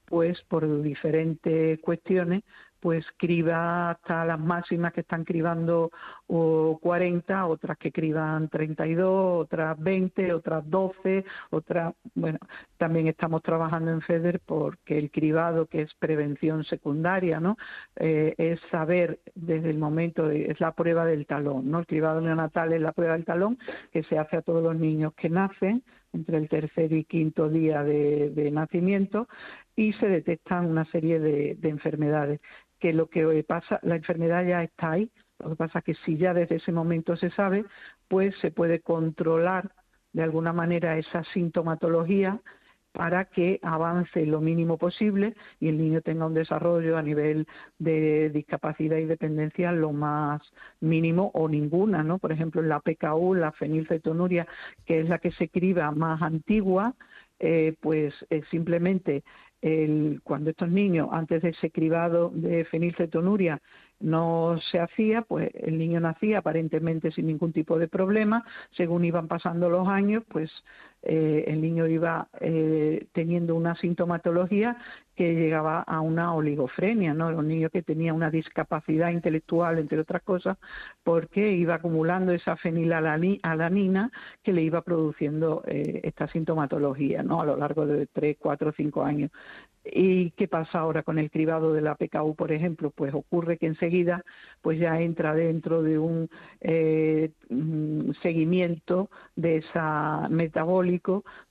[SPEAKER 15] pues por diferentes cuestiones, pues criba hasta las máximas que están cribando o 40, otras que criban 32, otras 20, otras 12, otras, bueno, también estamos trabajando en FEDER porque el cribado, que es prevención secundaria, ¿no? Eh, es saber desde el momento, es la prueba del talón, ¿no? El cribado neonatal es la prueba del talón que se hace a todos los niños que nacen entre el tercer y quinto día de, nacimiento y se detectan una serie de, de enfermedades que lo que pasa, la enfermedad ya está ahí, lo que pasa es que si ya desde ese momento se sabe, pues se puede controlar de alguna manera esa sintomatología para que avance lo mínimo posible y el niño tenga un desarrollo a nivel de discapacidad y dependencia lo más mínimo o ninguna, ¿no? Por ejemplo, la PKU, la fenilcetonuria, que es la que se criba más antigua, eh, pues simplemente cuando estos niños, antes de ese cribado de fenilcetonuria, no se hacía, pues el niño nacía aparentemente sin ningún tipo de problema. Según iban pasando los años, pues eh, el niño iba eh, teniendo una sintomatología que llegaba a una oligofrenia, ¿no? Un niño que tenía una discapacidad intelectual, entre otras cosas, porque iba acumulando esa fenilalanina que le iba produciendo eh, esta sintomatología. A lo largo de tres, cuatro, cinco años. ¿Y qué pasa ahora con el cribado de la PKU, por ejemplo? Pues ocurre que enseguida pues ya entra dentro de un mm, seguimiento de esa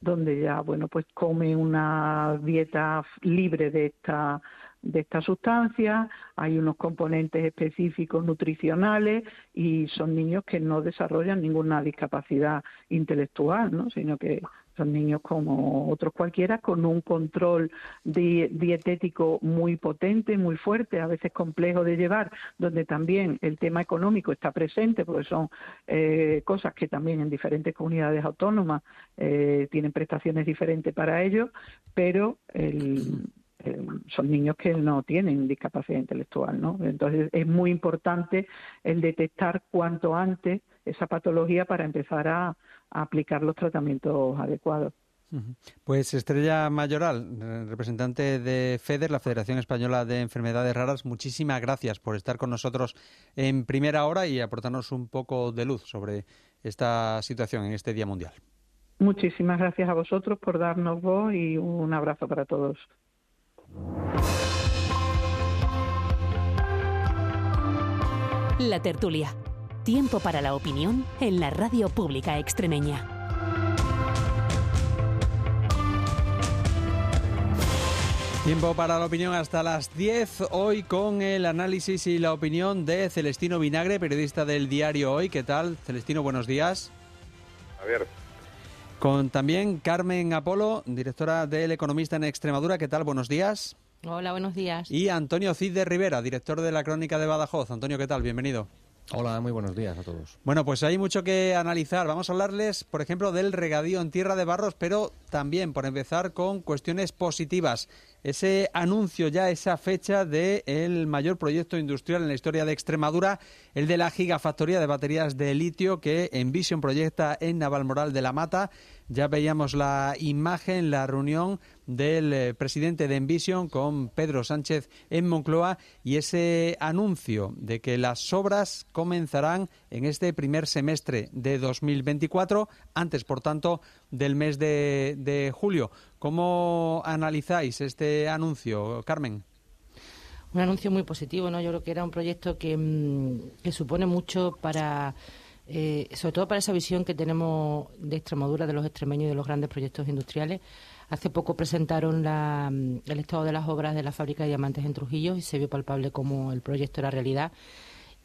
[SPEAKER 15] donde ya bueno pues come una dieta libre de esta de esta sustancia, hay unos componentes específicos nutricionales y son niños que no desarrollan ninguna discapacidad intelectual, ¿no? sino que son niños como otros cualquiera con un control dietético muy potente, muy fuerte, a veces complejo de llevar, donde también el tema económico está presente, porque son eh, cosas que también en diferentes comunidades autónomas eh, tienen prestaciones diferentes para ellos, pero son niños que no tienen discapacidad intelectual, ¿no? Entonces es muy importante el detectar cuanto antes esa patología para empezar a, aplicar los tratamientos adecuados.
[SPEAKER 2] Pues Estrella Mayoral, representante de FEDER, la Federación Española de Enfermedades Raras, muchísimas gracias por estar con nosotros en primera hora y aportarnos un poco de luz sobre esta situación en este Día Mundial.
[SPEAKER 15] Muchísimas gracias a vosotros por darnos voz y un abrazo para todos.
[SPEAKER 1] La tertulia Tiempo para la opinión en la radio pública extremeña.
[SPEAKER 2] Tiempo para la opinión hasta las 10, hoy con el análisis y la opinión de Celestino Vinagre, periodista del diario Hoy. ¿Qué tal, Celestino? Buenos días.
[SPEAKER 16] A ver.
[SPEAKER 2] Con también Carmen Apolo, directora del Economista en Extremadura. ¿Qué tal? Buenos días.
[SPEAKER 17] Hola, buenos días.
[SPEAKER 2] Y Antonio Cid de Rivera, director de la Crónica de Badajoz. Antonio, ¿qué tal? Bienvenido.
[SPEAKER 16] Hola, muy buenos días a todos.
[SPEAKER 2] Bueno, pues hay mucho que analizar. Vamos a hablarles, por ejemplo, del regadío en tierra de barros, pero también, por empezar, con cuestiones positivas. Ese anuncio ya, esa fecha del mayor proyecto industrial en la historia de Extremadura, el de la gigafactoría de baterías de litio que Envision proyecta en Navalmoral de la Mata. Ya veíamos la imagen, la reunión del eh, presidente de Envision con Pedro Sánchez en Moncloa y ese anuncio de que las obras comenzarán en este primer semestre de 2024, antes, por tanto, del mes de, julio. ¿Cómo analizáis este anuncio, Carmen?
[SPEAKER 17] Un anuncio muy positivo, ¿no? Yo creo que era un proyecto que, mm, supone mucho para eh, sobre todo para esa visión que tenemos de Extremadura, de los extremeños y de los grandes proyectos industriales. Hace poco presentaron la, mm, el estado de las obras de la fábrica de diamantes en Trujillo y se vio palpable cómo el proyecto era realidad.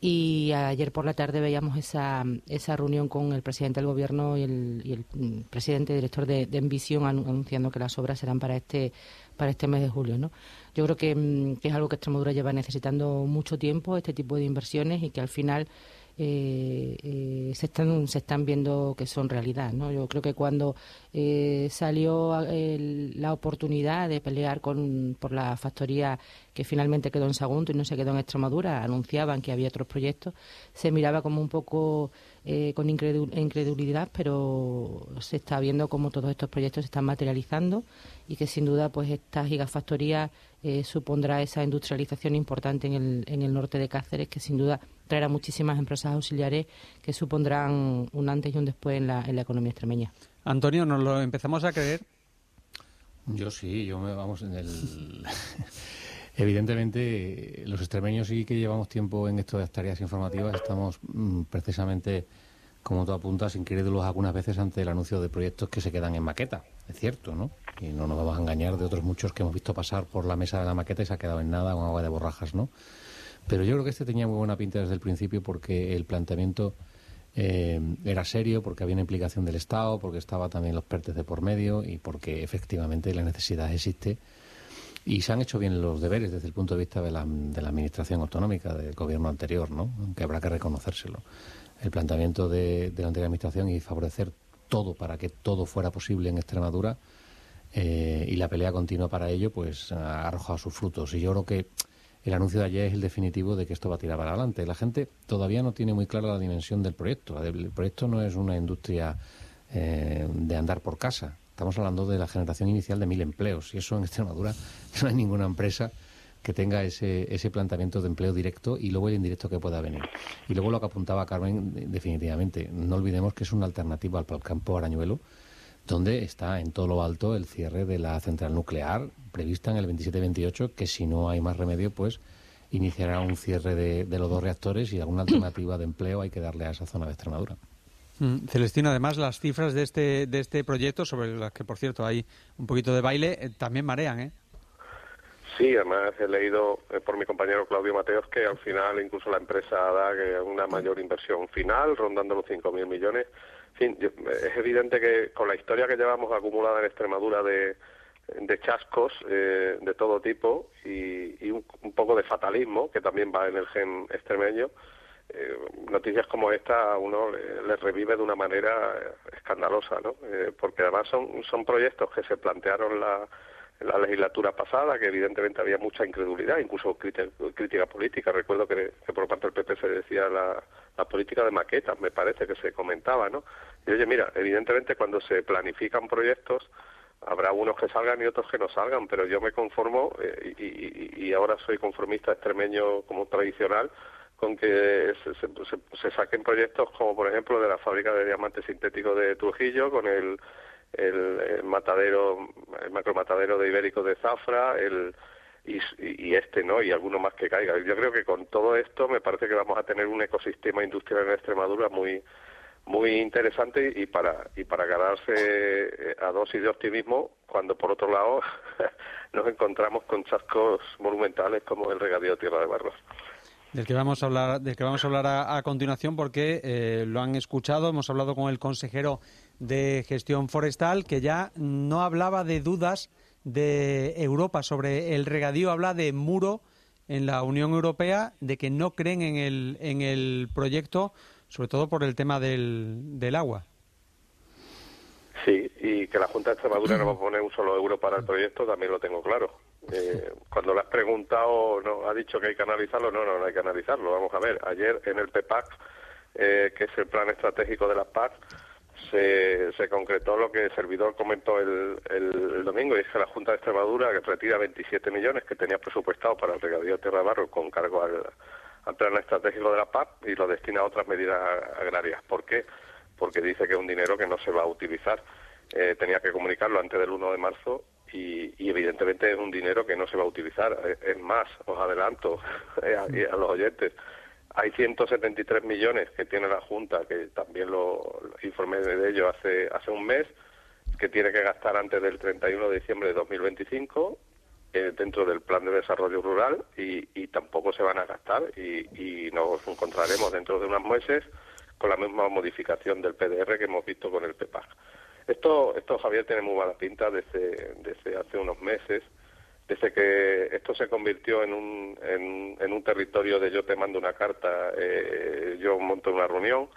[SPEAKER 17] Y ayer por la tarde veíamos esa, esa reunión con el presidente del gobierno y el, y mm, presidente director de, Envision anunciando que las obras serán para este para este mes de julio. ¿no? Yo creo que, mm, que es algo que Extremadura lleva necesitando mucho tiempo, este tipo de inversiones, y que al final eh, eh, se están se están viendo que son realidad no yo creo que cuando eh, salió la oportunidad de pelear con por la factoría que finalmente quedó en Sagunto y no se quedó en Extremadura anunciaban que había otros proyectos se miraba como un poco con incredulidad pero se está viendo cómo todos estos proyectos se están materializando y que sin duda pues esta gigafactoría supondrá esa industrialización importante en el, en el norte de Cáceres que sin duda traerá muchísimas empresas auxiliares que supondrán un antes y un después en la, en la economía extremeña.
[SPEAKER 2] Antonio, ¿nos lo empezamos a creer?
[SPEAKER 16] Yo sí, yo me vamos en el... Evidentemente, los extremeños sí que llevamos tiempo en esto de las tareas informativas, estamos mm, precisamente, como tú apuntas, incrédulos algunas veces ante el anuncio de proyectos que se quedan en maqueta. Es cierto, ¿no? Y no nos vamos a engañar de otros muchos que hemos visto pasar por la mesa de la maqueta y se ha quedado en nada con agua de borrajas, ¿no? Pero yo creo que este tenía muy buena pinta desde el principio porque el planteamiento eh, era serio, porque había una implicación del Estado, porque estaba también los PERTES de por medio y porque efectivamente la necesidad existe. Y se han hecho bien los deberes desde el punto de vista de la, de la administración autonómica del gobierno anterior, ¿no? Aunque habrá que reconocérselo. El planteamiento de, de la anterior administración y favorecer todo para que todo fuera posible en Extremadura eh, y la pelea continua para ello, pues ha arrojado sus frutos. Y yo creo que el anuncio de ayer es el definitivo de que esto va a tirar para adelante. La gente todavía no tiene muy clara la dimensión del proyecto. El proyecto no es una industria eh, de andar por casa. Estamos hablando de la generación inicial de mil empleos y eso en Extremadura no hay ninguna empresa que tenga ese, ese planteamiento de empleo directo y luego el indirecto que pueda venir. Y luego lo que apuntaba Carmen, definitivamente, no olvidemos que es una alternativa al campo Arañuelo, donde está en todo lo alto el cierre de la central nuclear prevista en el 27-28, que si no hay más remedio, pues iniciará un cierre de, los dos reactores y alguna alternativa de empleo hay que darle a esa zona de Extremadura.
[SPEAKER 2] Mm, Celestino, además las cifras de este de este proyecto, sobre las que por cierto hay un poquito de baile, eh, también marean, ¿eh?
[SPEAKER 18] Sí, además he leído eh, por mi compañero Claudio Mateos que al final incluso la empresa da una mayor inversión final, rondando los 5.000 millones. Es evidente que con la historia que llevamos acumulada en Extremadura de, chascos eh, de todo tipo y, un, poco de fatalismo que también va en el gen extremeño. Eh, noticias como esta a uno le, revive de una manera escandalosa, ¿no? Eh, porque además son, son proyectos que se plantearon la, en la legislatura pasada, que evidentemente había mucha incredulidad, incluso crítica, política. Recuerdo que, por parte del PP se decía la, política de maquetas, me parece que se comentaba, ¿no? Y oye, mira, evidentemente cuando se planifican proyectos, habrá unos que salgan y otros que no salgan, pero yo me conformo eh, y, ahora soy conformista extremeño como tradicional con que se, se, saquen proyectos como por ejemplo de la fábrica de diamantes sintéticos de Trujillo con el, matadero el macromatadero de ibérico de Zafra el y, este no y alguno más que caiga. Yo creo que con todo esto me parece que vamos a tener un ecosistema industrial en Extremadura muy muy interesante y para y para ganarse eh, a dosis de optimismo cuando por otro lado nos encontramos con chascos monumentales como el regadío Tierra de Barros.
[SPEAKER 2] Del que vamos a hablar, del que vamos a hablar a, continuación porque eh, lo han escuchado, hemos hablado con el consejero de gestión forestal que ya no hablaba de dudas de Europa sobre el regadío, habla de muro en la Unión Europea de que no creen en el, en el proyecto, sobre todo por el tema del, del agua.
[SPEAKER 18] Sí, y que la Junta de Extremadura no va a poner un solo euro para el proyecto también lo tengo claro. Eh, cuando le has preguntado, no ha dicho que hay que analizarlo, no, no, no hay que analizarlo. Vamos a ver, ayer en el PEPAC, eh, que es el plan estratégico de las PAC, se, se concretó lo que el servidor comentó el, el, domingo, y es que la Junta de Extremadura retira 27 millones que tenía presupuestado para el regadío de Tierra Barro con cargo al, plan estratégico de la PAC y lo destina a otras medidas agrarias. ¿Por qué? Porque dice que es un dinero que no se va a utilizar. Eh, tenía que comunicarlo antes del 1 de marzo y, y, evidentemente es un dinero que no se va a utilizar. Eh, Es más, os adelanto eh, a, a los oyentes, hay 173 millones que tiene la Junta, que también lo, informé de ello hace, hace un mes, que tiene que gastar antes del 31 de diciembre de 2025 eh, dentro del Plan de Desarrollo Rural y, y tampoco se van a gastar y, y nos encontraremos dentro de unos meses con la misma modificación del PDR que hemos visto con el PEPAC. Esto, esto Javier, tiene muy mala pinta desde, desde hace unos meses, desde que esto se convirtió en un, en, un territorio de yo te mando una carta, eh, yo monto una reunión.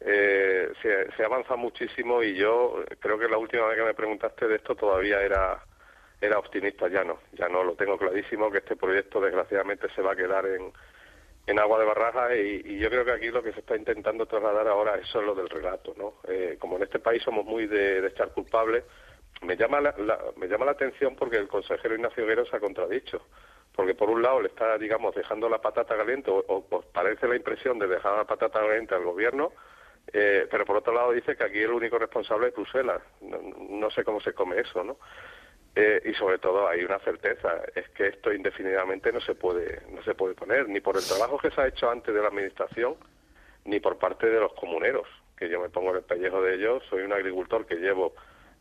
[SPEAKER 18] Eh, se, se avanza muchísimo y yo creo que la última vez que me preguntaste de esto todavía era era optimista, ya no, ya no lo tengo clarísimo que este proyecto desgraciadamente se va a quedar en, en agua de barraja y, yo creo que aquí lo que se está intentando trasladar ahora es solo del relato, ¿no? Eh, como en este país somos muy de, de echar culpables, me llama la, la, me llama la atención porque el consejero Ignacio Guerrero se ha contradicho, porque por un lado le está, digamos, dejando la patata caliente o, o, parece la impresión de dejar la patata caliente al gobierno, eh, pero por otro lado dice que aquí el único responsable es Bruselas. No, no sé cómo se come eso, ¿no? Eh, y sobre todo hay una certeza es que esto indefinidamente no se puede no se puede poner ni por el trabajo que se ha hecho antes de la administración ni por parte de los comuneros que yo me pongo en el pellejo de ellos soy un agricultor que llevo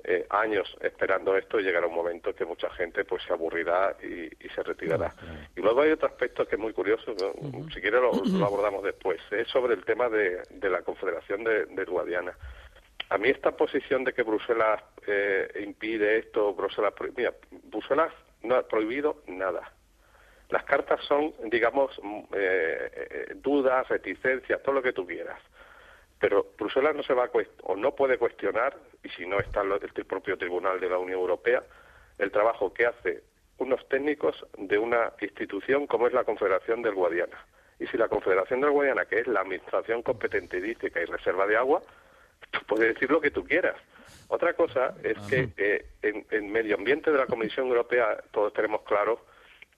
[SPEAKER 18] eh, años esperando esto y llegará un momento que mucha gente pues se aburrirá y, y se retirará y luego hay otro aspecto que es muy curioso ¿no? uh -huh. si quiere lo, lo, abordamos después es sobre el tema de, de la Confederación de, de Guadiana a mí esta posición de que Bruselas eh, impide esto, Bruselas mira, Bruselas no ha prohibido nada. Las cartas son, digamos, eh, dudas, reticencias, todo lo que tú quieras. Pero Bruselas no se va a o no puede cuestionar, y si no está el, propio Tribunal de la Unión Europea, el trabajo que hace unos técnicos de una institución como es la Confederación del Guadiana. Y si la Confederación del Guadiana, que es la administración competente, hay reserva de agua, tú puedes decir lo que tú quieras. Otra cosa es que eh, en, en, medio ambiente de la Comisión Europea todos tenemos claro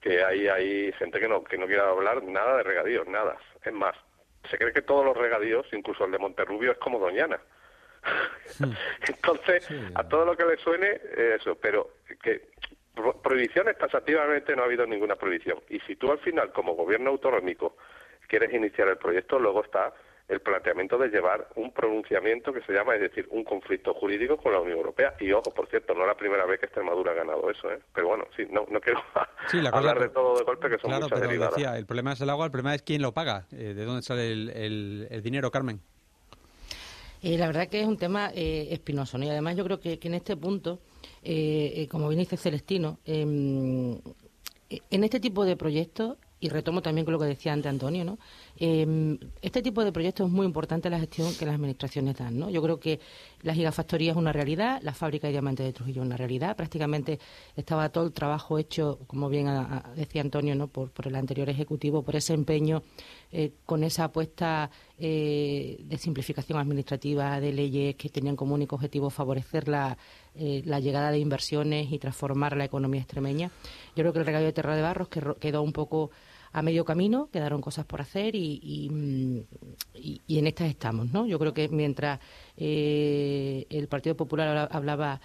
[SPEAKER 18] que hay, hay gente que no, que no quiere hablar nada de regadíos, nada. Es más, se cree que todos los regadíos, incluso el de Monterrubio, es como Doñana. Entonces, sí. a todo lo que le suene, eh, eso, pero que prohibiciones tasativamente no ha habido ninguna prohibición. Y si tú al final, como gobierno autonómico, quieres iniciar el proyecto, luego está el planteamiento de llevar un pronunciamiento que se llama, es decir, un conflicto jurídico con la Unión Europea. Y ojo, por cierto, no es la primera vez que Extremadura ha ganado eso, ¿eh? Pero bueno, sí, no, no quiero
[SPEAKER 2] sí, la
[SPEAKER 18] hablar
[SPEAKER 2] cosa,
[SPEAKER 18] de todo de golpe, que son
[SPEAKER 2] claro,
[SPEAKER 18] muchas
[SPEAKER 2] pero
[SPEAKER 18] derivadas.
[SPEAKER 2] Decía, el problema es el agua, el problema es quién lo paga, eh, de dónde sale el, el, el dinero, Carmen.
[SPEAKER 17] Eh, la verdad que es un tema eh, espinoso, ¿no? Y además yo creo que, que en este punto, eh, eh como bien dice Celestino, em, en este tipo de proyectos y retomo también con lo que decía antes Antonio, ¿no? Eh, este tipo de proyectos es muy importante la gestión que las administraciones dan, ¿no? Yo creo que la gigafactoría es una realidad, la fábrica de diamantes de Trujillo es una realidad, prácticamente estaba todo el trabajo hecho, como bien a, decía Antonio, ¿no? Por, por, el anterior ejecutivo, por ese empeño, eh, con esa apuesta eh, de simplificación administrativa, de leyes que tenían como único objetivo favorecer la, eh, la llegada de inversiones y transformar la economía extremeña. Yo creo que el regadío de Terra de Barros quedó un poco a medio camino, quedaron cosas por hacer y, y, y, y en estas estamos, ¿no? Yo creo que mientras eh, el Partido Popular hablaba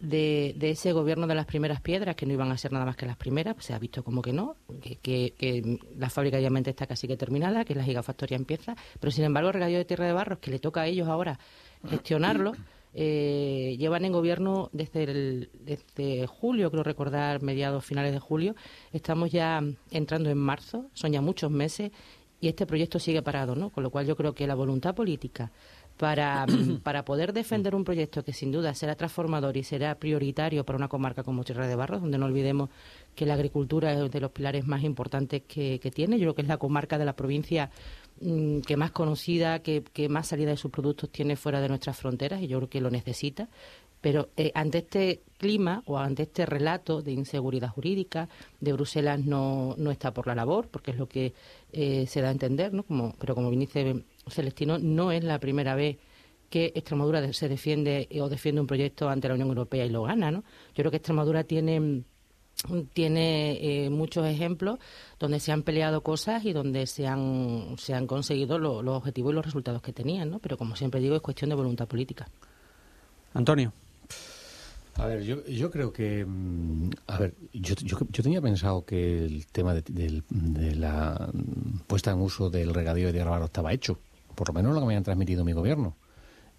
[SPEAKER 17] de, de, ese gobierno de las primeras piedras, que no iban a ser nada más que las primeras, pues se ha visto como que no, que, que, la fábrica de diamantes está casi que terminada, que la gigafactoría empieza, pero sin embargo el regadío de tierra de barros, que le toca a ellos ahora gestionarlo, eh, llevan en gobierno desde, el, desde julio, creo recordar, mediados finales de julio. Estamos ya entrando en marzo, son ya muchos meses y este proyecto sigue parado, ¿no? Con lo cual yo creo que la voluntad política para, para poder defender un proyecto que sin duda será transformador y será prioritario para una comarca como Tierra de Barros, donde no olvidemos que la agricultura es de los pilares más importantes que, que tiene. Yo creo que es la comarca de la provincia mm, que más conocida, que, que más salida de sus productos tiene fuera de nuestras fronteras y yo creo que lo necesita. Pero eh, ante este clima o ante este relato de inseguridad jurídica, de Bruselas no, no está por la labor, porque es lo que eh, se da a entender, ¿no? Como, pero como bien dice Celestino, no es la primera vez que Extremadura se defiende o defiende un proyecto ante la Unión Europea y lo gana, ¿no? Yo creo que Extremadura tiene tiene eh, muchos ejemplos donde se han peleado cosas y donde se han, se han conseguido lo- los objetivos y los resultados que tenían, ¿no? Pero como siempre digo, es cuestión de voluntad política.
[SPEAKER 2] Antonio.
[SPEAKER 16] A ver, yo, yo creo que. mm, A ver, yo, yo, yo tenía pensado que el tema de, del- de la puesta en uso del regadío de tierra Barro estaba hecho. Por lo menos lo que me han transmitido mi gobierno.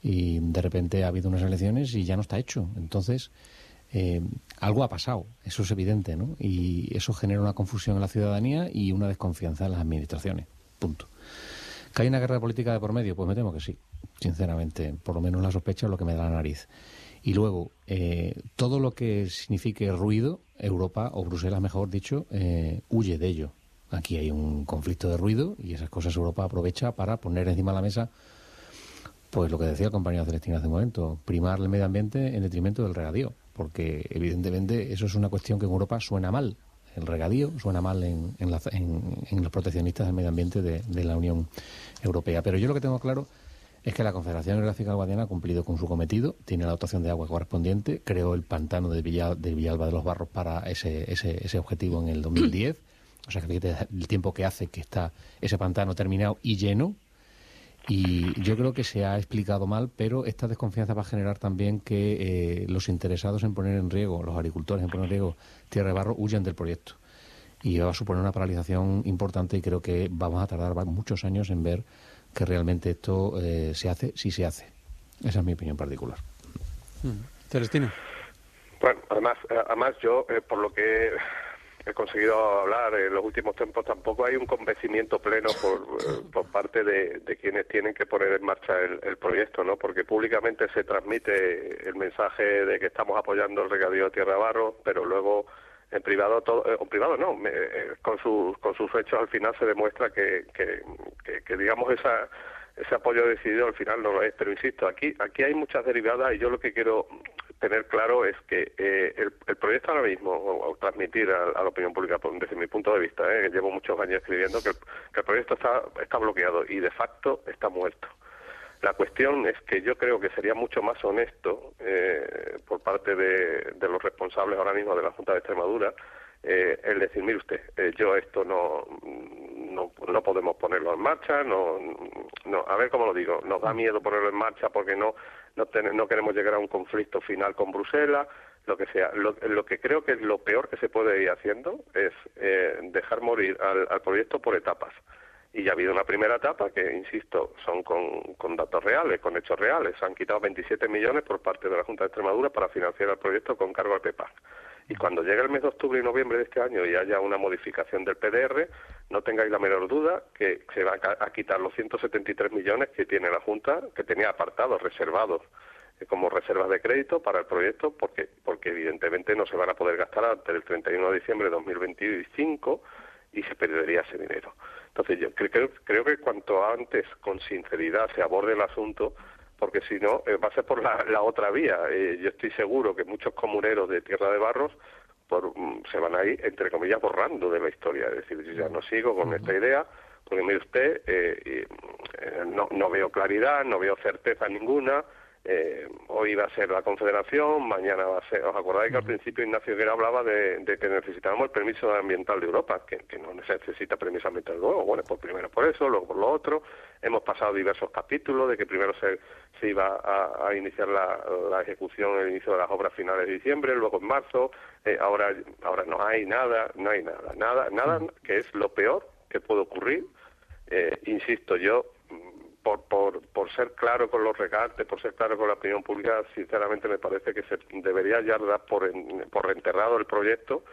[SPEAKER 16] Y de repente ha habido unas elecciones y ya no está hecho. Entonces, eh, algo ha pasado, eso es evidente, ¿no? Y eso genera una confusión en la ciudadanía y una desconfianza en las administraciones. Punto. ¿Que hay una guerra política de por medio? Pues me temo que sí, sinceramente. Por lo menos la sospecha es lo que me da la nariz. Y luego, eh, todo lo que signifique ruido, Europa, o Bruselas, mejor dicho, eh, huye de ello. Aquí hay un conflicto de ruido y esas cosas Europa aprovecha para poner encima de la mesa, pues lo que decía el compañero Celestina hace un momento, primar el medio ambiente en detrimento del regadío. Porque evidentemente eso es una cuestión que en Europa suena mal. El regadío suena mal en, la- en- los proteccionistas del medio ambiente de, la Unión Europea. Pero yo lo que tengo claro es que la Confederación Hidrográfica Guadiana ha cumplido con su cometido, tiene la dotación de agua correspondiente, creó el pantano de, Villa- de Villalba de los Barros para ese, ese, ese objetivo en el 2010. O sea, que el tiempo que hace que está ese pantano terminado y lleno. Y yo creo que se ha explicado mal, pero esta desconfianza va a generar también que eh, los interesados en poner en riesgo, los agricultores en poner en riesgo tierra de barro, huyan del proyecto. Y va a suponer una paralización importante y creo que vamos a tardar va- muchos años en ver que realmente esto eh, se hace, si se hace. Esa es mi opinión particular.
[SPEAKER 2] Celestino.
[SPEAKER 18] Bueno, además, eh, además yo, eh, por lo que he conseguido hablar en los últimos tiempos, tampoco hay un convencimiento pleno por, eh, por parte de, quienes tienen que poner en marcha el, el proyecto, ¿no? Porque públicamente se transmite el mensaje de que estamos apoyando el regadío de Tierra Barro, pero luego en privado todo, eh, en privado no, eh, con sus con sus hechos al final se demuestra que, que, que- que, digamos esa ese apoyo decidido al final no lo es, pero insisto, aquí aquí hay muchas derivadas y yo lo que quiero tener claro es que eh, el, el proyecto ahora mismo, o, transmitir a, a la opinión pública, desde mi punto de vista, eh, llevo muchos años escribiendo, que el, que el proyecto está, está bloqueado y de facto está muerto. La cuestión es que yo creo que sería mucho más honesto eh, por parte de los responsables ahora mismo de la Junta de Extremadura eh, el decir, mire usted, eh, yo esto no, no no podemos ponerlo en marcha, no, no, a ver cómo lo digo, nos da miedo ponerlo en marcha porque no no, ten- no queremos llegar a un conflicto final con Bruselas, lo que sea. Lo, lo que creo que es lo peor que se puede ir haciendo es eh, dejar morir al, al proyecto por etapas. Y ya ha habido una primera etapa que, insisto, son con, con datos reales, con hechos reales. Se han quitado 27 millones por parte de la Junta de Extremadura para financiar el proyecto con cargo al PEPAC. Y cuando llegue el mes de octubre y noviembre de este año y haya una modificación del PDR, no tengáis la menor duda que se van a, quitar los 173 millones que tiene la Junta, que tenía apartados, reservados eh, como reservas de crédito para el proyecto, porque, porque evidentemente no se van a poder gastar antes del 31 de diciembre de 2025 y se perdería ese dinero. Entonces, yo cre- creo, creo que cuanto antes, con sinceridad, se aborde el asunto, porque si no, eh, va a ser por la, la otra vía. Eh, yo estoy seguro que muchos comuneros de Tierra de Barros por, mm, se van a ir, entre comillas, borrando de la historia. Es decir, yo ya no sigo con esta idea, porque mire usted, eh, no, no veo claridad, no veo certeza ninguna. Eh, hoy va a ser la Confederación, mañana va a ser. ¿Os acordáis que al principio Ignacio Guerra hablaba de, de que necesitábamos el permiso ambiental de Europa, que, que no necesita permiso ambiental luego? Bueno, pues primero por eso, luego por lo otro. Hemos pasado diversos capítulos de que primero se, se iba a, a iniciar la, la ejecución, el inicio de las obras finales de diciembre, luego en marzo. Eh, ahora, ahora no hay nada, no hay nada, nada, nada que es lo peor que puede ocurrir. Eh, insisto, yo por, por, por ser claro con los regates, por ser claro con la opinión pública, sinceramente me parece que se debería ya dar por, en- por enterrado el proyecto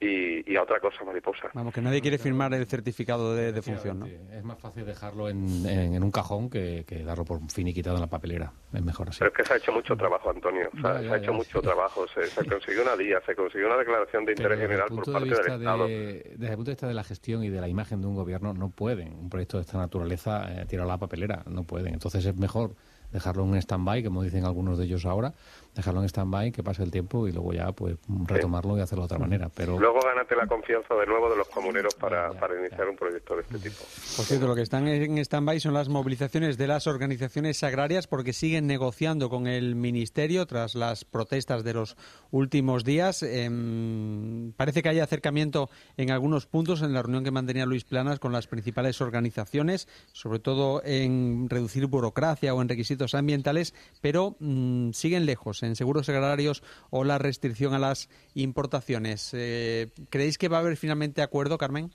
[SPEAKER 18] y, y a otra cosa mariposa.
[SPEAKER 2] Vamos, que nadie quiere firmar el certificado de, de función, ¿no?
[SPEAKER 16] Es más fácil dejarlo en, en- en un cajón que, que darlo por finiquitado en la papelera. Es mejor así.
[SPEAKER 18] Pero es que se ha hecho mucho trabajo, Antonio. O sea,
[SPEAKER 16] Ya, ya,
[SPEAKER 18] se ha hecho
[SPEAKER 16] ya,
[SPEAKER 18] mucho trabajo. Se, se consiguió una DIA, se consiguió una declaración de interés general por parte
[SPEAKER 16] de
[SPEAKER 18] del Estado.
[SPEAKER 16] de, desde el punto de vista de la gestión y de la imagen de un gobierno, no pueden un proyecto de esta naturaleza eh, tirar a la papelera, no pueden. Entonces es mejor dejarlo en un stand-by, como dicen algunos de ellos ahora, dejarlo en stand-by, que pase el tiempo y luego ya pues retomarlo y hacerlo de otra manera. Pero
[SPEAKER 18] Luego gánate la confianza de nuevo de los comuneros para, para iniciar un proyecto de este tipo.
[SPEAKER 2] Por cierto, lo que están en stand-by son las movilizaciones de las organizaciones agrarias porque siguen negociando con el Ministerio tras las protestas de los últimos días. Em, parece que hay acercamiento en algunos puntos en la reunión que mantenía Luis Planas con las principales organizaciones, sobre todo en reducir burocracia o en requisitos ambientales, pero mm, siguen lejos en seguros agrarios o la restricción a las importaciones. Eh, ¿Creéis que va a haber finalmente acuerdo, Carmen?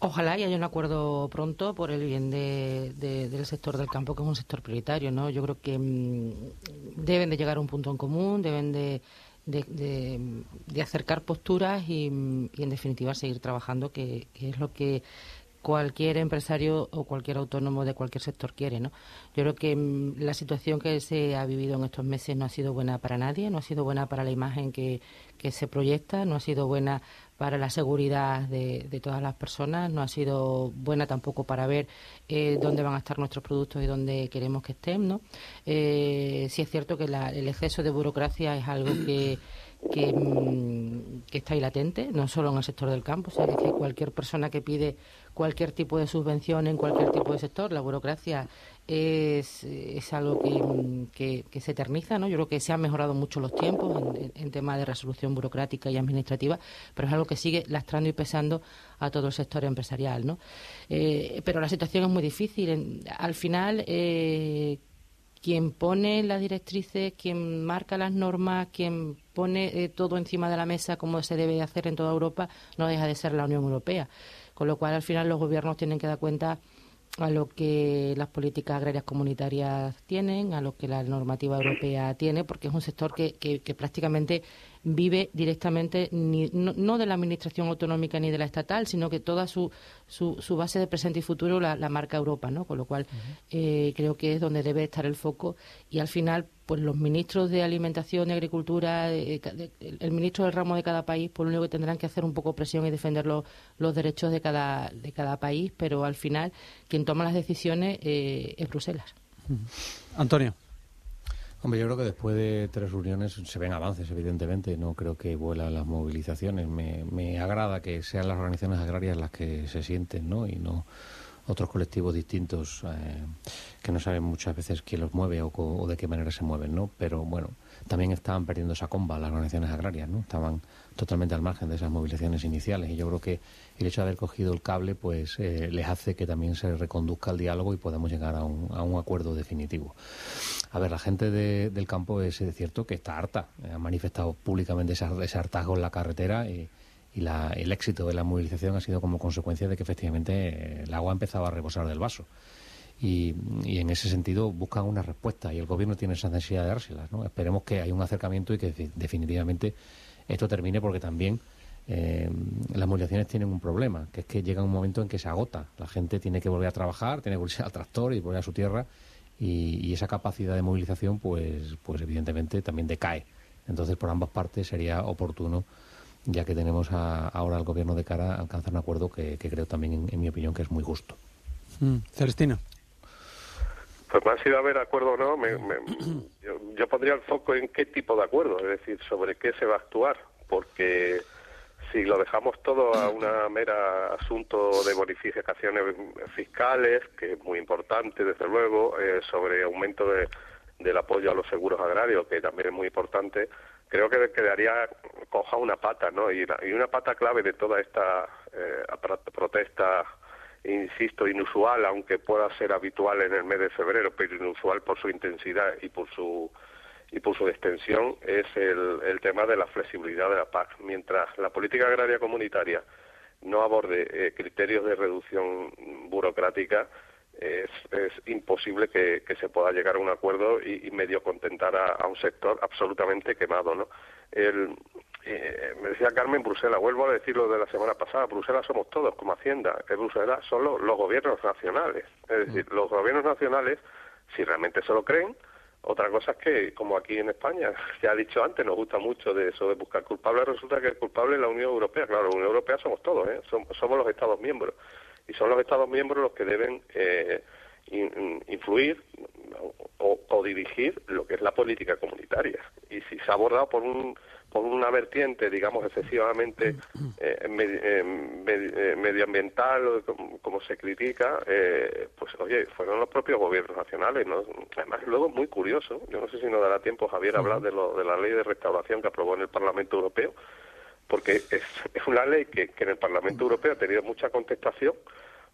[SPEAKER 17] Ojalá y haya un acuerdo pronto por el bien de- de- del sector del campo, que es un sector prioritario. ¿no? Yo creo que mm, deben de llegar a un punto en común, deben de, de- acercar posturas y, mm, y, en definitiva, seguir trabajando, que es lo que cualquier empresario o cualquier autónomo de cualquier sector quiere. ¿no? Yo creo que mm, la situación que se ha vivido en estos meses no ha sido buena para nadie, no ha sido buena para la imagen que, que se proyecta, no ha sido buena para la seguridad de, de todas las personas, no ha sido buena tampoco para ver eh, dónde van a estar nuestros productos y dónde queremos que estén. ¿no? Eh, sí es cierto que la- el exceso de burocracia es algo que, que, mm, que está ahí latente, no solo en el sector del campo, o sea, que cualquier persona que pide cualquier tipo de subvención en cualquier tipo de sector, la burocracia es, es algo que, que, se eterniza, ¿no? Yo creo que se han mejorado mucho los tiempos en, tema de resolución burocrática y administrativa, pero es algo que sigue lastrando y pesando a todo el sector empresarial, ¿no? Eh, pero la situación es muy difícil. Al final, eh, quien pone las directrices, quien marca las normas, quien pone eh, todo encima de la mesa como se debe de hacer en toda Europa, no deja de ser la Unión Europea. Con lo cual, al final, los gobiernos tienen que dar cuenta a lo que las políticas agrarias comunitarias tienen, a lo que la normativa europea tiene, porque es un sector que, que, que prácticamente vive directamente ni- no, no de la administración autonómica ni de la estatal, sino que toda su, su, su base de presente y futuro la, la marca Europa, ¿no? Con lo cual eh, creo que es donde debe estar el foco y al final pues los ministros de alimentación y agricultura, de- de- el el ministro del ramo de cada país, por lo único que tendrán que hacer un poco presión y defender los, los derechos de cada, de cada país, pero al final quien toma las decisiones eh, es Bruselas.
[SPEAKER 2] Antonio.
[SPEAKER 16] Hombre, yo creo que después de tres reuniones se ven avances, evidentemente. No creo que vuelan las movilizaciones. Me, me agrada que sean las organizaciones agrarias las que se sienten, ¿no? Y no otros colectivos distintos eh, que no saben muchas veces quién los mueve o, o de qué manera se mueven, ¿no? Pero bueno, también estaban perdiendo esa comba las organizaciones agrarias, ¿no? Estaban totalmente al margen de esas movilizaciones iniciales y yo creo que el hecho de haber cogido el cable pues eh, les hace que también se reconduzca el diálogo y podamos llegar a un, a un acuerdo definitivo. A ver, la gente de- del campo es cierto que está harta, eh, ha manifestado públicamente ese, ese hartazgo en la carretera y, y la- el éxito de la movilización ha sido como consecuencia de que efectivamente eh, el agua empezaba a rebosar del vaso. Y, en ese sentido buscan una respuesta y el gobierno tiene esa necesidad de dárselas. ¿no? Esperemos que haya un acercamiento y que de- definitivamente esto termine porque también eh, las movilizaciones tienen un problema, que es que llega un momento en que se agota. La gente tiene que volver a trabajar, tiene que volver al tractor y volver a su tierra y, esa capacidad de movilización pues, pues evidentemente también decae. Entonces por ambas partes sería oportuno ya que tenemos a- ahora al gobierno de cara a alcanzar un acuerdo que, que creo también, en, en mi opinión, que es muy justo.
[SPEAKER 2] Mm.
[SPEAKER 18] Pues más si va a haber acuerdo o no, me- me- yo, yo pondría el foco en qué tipo de acuerdo, es decir, sobre qué se va a actuar, porque si lo dejamos todo a una mera asunto de bonificaciones fiscales, que es muy importante, desde luego, eh, sobre aumento de- del apoyo a los seguros agrarios, que también es muy importante, creo que quedaría coja una pata, ¿no? Y, la- y una pata clave de toda esta eh, protesta insisto, inusual, aunque pueda ser habitual en el mes de febrero, pero inusual por su intensidad y por su y por su extensión, es el, el tema de la flexibilidad de la PAC. Mientras la política agraria comunitaria no aborde eh, criterios de reducción burocrática, es, es imposible que, que se pueda llegar a un acuerdo y, y medio contentar a, a un sector absolutamente quemado, ¿no? El, eh, me decía Carmen Bruselas, vuelvo a decir lo de la semana pasada, Bruselas somos todos como Hacienda, que Bruselas son los, los gobiernos nacionales, es decir, los gobiernos nacionales, si realmente se lo creen, otra cosa es que, como aquí en España, ya he dicho antes, nos gusta mucho de eso de buscar culpables, resulta que el culpable es la Unión Europea. Claro, la Unión Europea somos todos, ¿eh? somos, somos los Estados miembros. Y son los Estados miembros los que deben eh, in- influir o, o dirigir lo que es la política comunitaria. Y si se ha abordado por un por una vertiente, digamos, excesivamente eh, eh, eh, medioambiental, o como, como se critica, eh, pues oye, fueron los propios gobiernos nacionales, ¿no? Además, luego muy curioso, yo no sé si nos dará tiempo, Javier, a hablar de, lo, de la ley de restauración que aprobó en el Parlamento Europeo, porque es, es una ley que, que en el Parlamento Europeo ha tenido mucha contestación,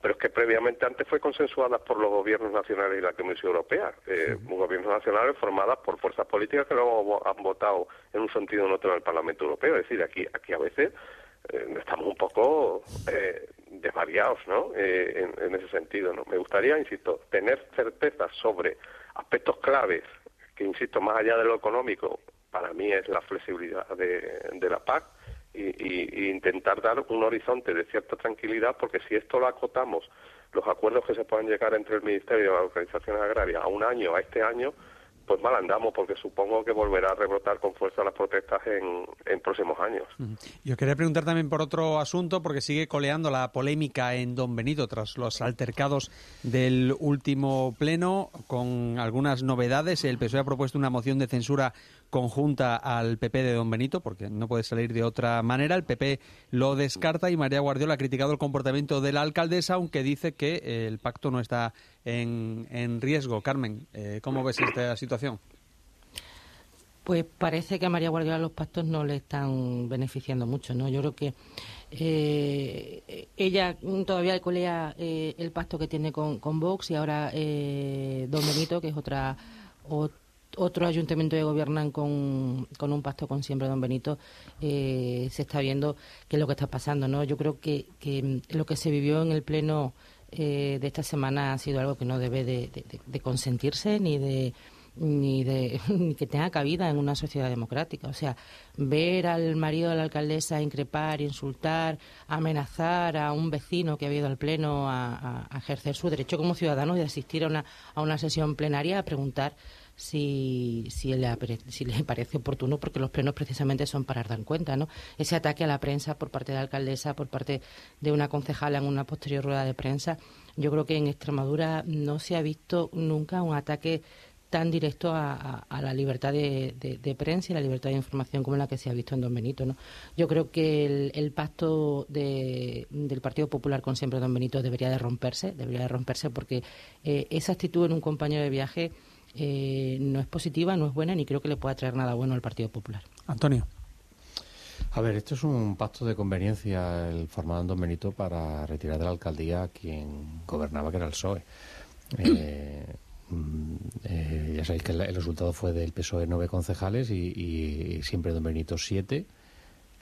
[SPEAKER 18] pero es que previamente antes fue consensuada por los gobiernos nacionales y la Comisión Europea, eh, gobiernos nacionales formadas por fuerzas políticas que luego han votado en un sentido o en otro en el Parlamento Europeo. Es decir, aquí, aquí a veces eh, estamos un poco eh, desvariados, ¿no? Eh, en, en ese sentido, ¿no? Me gustaría, insisto, tener certeza sobre aspectos claves que, insisto, más allá de lo económico, para mí es la flexibilidad de, de la PAC y, y- intentar dar un horizonte de cierta tranquilidad, porque si esto lo acotamos, los acuerdos que se puedan llegar entre el Ministerio y las organizaciones agrarias a un año, a este año, pues mal andamos, porque supongo que volverá a rebrotar con fuerza las protestas en, en próximos años.
[SPEAKER 2] Yo quería preguntar también por otro asunto, porque sigue coleando la polémica en Don Benito tras los altercados del último pleno, con algunas novedades. El PSOE ha propuesto una moción de censura conjunta al PP de Don Benito, porque no puede salir de otra manera. El PP lo descarta y María Guardiola ha criticado el comportamiento de la alcaldesa, aunque dice que eh, el pacto no está en, en riesgo. Carmen, eh, ¿cómo ves esta situación?
[SPEAKER 17] Pues parece que a María Guardiola los pactos no le están beneficiando mucho, ¿no? Yo creo que eh, ella todavía colea eh, el pacto que tiene con, con Vox y ahora eh, Don Benito, que es otra otro ayuntamiento que gobiernan con, con un pacto con siempre Don Benito, eh, se está viendo qué es lo que está pasando, ¿no? Yo creo que, mm, lo que se vivió en el pleno eh, de esta semana ha sido algo que no debe de, consentirse ni de ni de ni que tenga cabida en una sociedad democrática. O sea, ver al marido de la alcaldesa increpar, insultar, amenazar a un vecino que ha ido al pleno a, a- a ejercer su derecho como ciudadano de asistir a una, a una sesión plenaria a preguntar si, si, le, si le parece oportuno, porque los plenos precisamente son para dar cuenta, ¿no? Ese ataque a la prensa por parte de la alcaldesa, por parte de una concejala en una posterior rueda de prensa, yo creo que en Extremadura no se ha visto nunca un ataque tan directo a, la libertad de prensa y la libertad de información como la que se ha visto en Don Benito. ¿no? Yo creo que el, el pacto de- del Partido Popular con siempre Don Benito debería de romperse, debería de romperse porque eh, esa actitud en un compañero de viaje eh, no es positiva, no es buena ni creo que le pueda traer nada bueno al Partido Popular.
[SPEAKER 2] Antonio.
[SPEAKER 16] A ver, esto es un pacto de conveniencia el formado en Don Benito para retirar de la alcaldía a quien gobernaba, que era el PSOE. Eh, mm, eh, ya sabéis que el, el resultado fue del PSOE nueve concejales y, y siempre Don Benito siete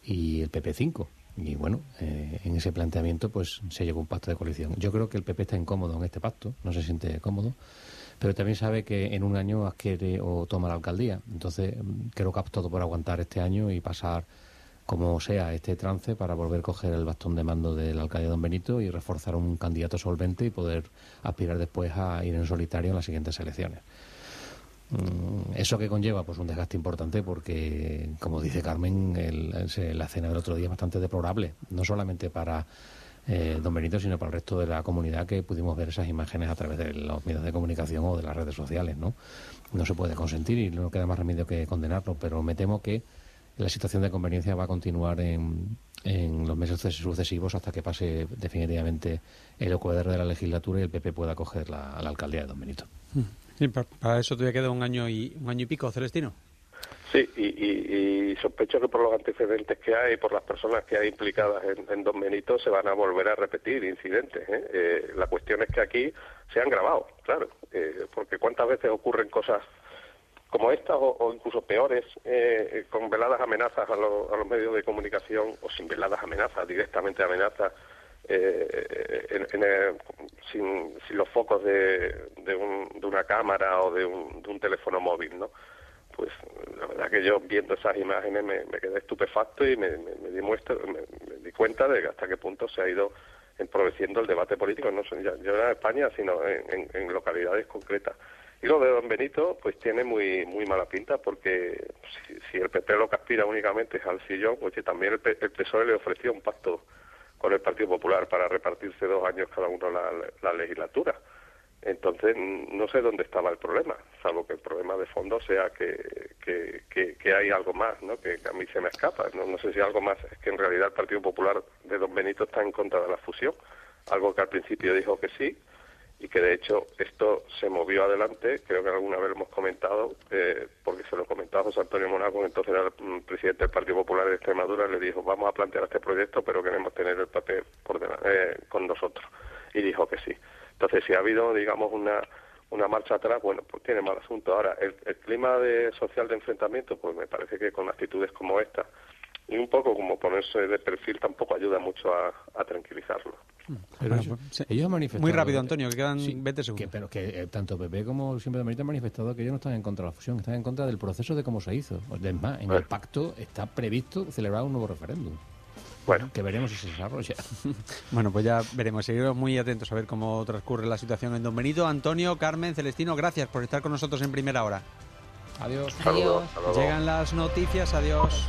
[SPEAKER 16] y el PP cinco. Y bueno, eh, en ese planteamiento pues se llegó a un pacto de coalición. Yo creo que el PP está incómodo en este pacto, no se siente cómodo, pero también sabe que en un año adquiere o toma la alcaldía. Entonces mm, creo que ha optado por aguantar este año y pasar como sea este trance para volver a coger el bastón de mando del alcalde Don Benito y reforzar un candidato solvente y poder aspirar después a ir en solitario en las siguientes elecciones. Mm, Eso que conlleva pues un desgaste importante porque, como dice Carmen, el- se- la cena del otro día es bastante deplorable, no solamente para eh, Don Benito, sino para el resto de la comunidad que pudimos ver esas imágenes a través de los medios de comunicación o de las redes sociales. No, se puede consentir y no queda más remedio que condenarlo, pero me temo que la situación de conveniencia va a continuar en, los meses sucesivos hasta que pase definitivamente el ecuador de la legislatura y el PP pueda coger la, la alcaldía de Don Benito.
[SPEAKER 2] Pa- para eso todavía queda un año y un año y pico, Celestino.
[SPEAKER 18] Sí, y, y- y sospecho que por los antecedentes que hay, por las personas que hay implicadas en, en Don se van a volver a repetir incidentes. ¿eh? Eh, la cuestión es que aquí se han grabado, claro, eh, porque cuántas veces ocurren cosas como estas o, incluso peores, eh, con veladas amenazas a, a los medios de comunicación o sin veladas amenazas, directamente amenazas en- en sin, sin los focos de, de, un- de una cámara o de un, de un teléfono móvil, ¿no? Pues la verdad que yo viendo esas imágenes me, quedé estupefacto y me, me- di muestra, me, di cuenta de hasta qué punto se ha ido emproveciendo el debate político, no ya, no en España, sino en, localidades concretas. Y lo de Don Benito, pues tiene muy muy mala pinta, porque si, si el PP lo que aspira únicamente es al sillón, pues que también el, el PSOE le ofreció un pacto con el Partido Popular para repartirse dos años cada uno la legislatura. Entonces, no sé dónde estaba el problema, salvo que el problema de fondo sea que, que, que- que hay algo más, ¿no? Que, a mí se me escapa. No, sé si algo más es que en realidad el Partido Popular de Don Benito está en contra de la fusión, algo que al principio dijo que sí, y que de hecho esto se movió adelante, creo que alguna vez hemos comentado, eh, porque se lo comentaba José Antonio Monaco, entonces era el mm, presidente del Partido Popular de Extremadura, le dijo, vamos a plantear este proyecto, pero queremos tener el papel por dela- eh, con nosotros. Y dijo que sí. Entonces, si ha habido, digamos, una una marcha atrás, bueno, pues tiene mal asunto. Ahora, el, el clima de social de enfrentamiento, pues me parece que con actitudes como esta, y un poco como ponerse de perfil, tampoco ayuda mucho a, a tranquilizarlo.
[SPEAKER 16] Pero
[SPEAKER 2] Bueno,
[SPEAKER 16] eso-
[SPEAKER 2] pues, sí.
[SPEAKER 16] ellos han manifestado...
[SPEAKER 2] Muy rápido, Antonio, que quedan
[SPEAKER 16] Sí,
[SPEAKER 2] 20 segundos.
[SPEAKER 16] que- pero que eh, tanto PP como siempre Benito han manifestado que ellos no están en contra de la fusión, están en contra del proceso de cómo se hizo. Es más, en el pacto está previsto celebrar un nuevo referéndum.
[SPEAKER 18] Bueno.
[SPEAKER 16] Que veremos si se desarrolla.
[SPEAKER 2] Bueno, pues ya veremos. Seguiremos muy atentos a ver cómo transcurre la situación en Don Benito. Antonio, Carmen, Celestino, gracias por estar con nosotros en primera hora.
[SPEAKER 16] Adiós.
[SPEAKER 18] Saludos, luego.
[SPEAKER 2] Llegan las noticias. Adiós.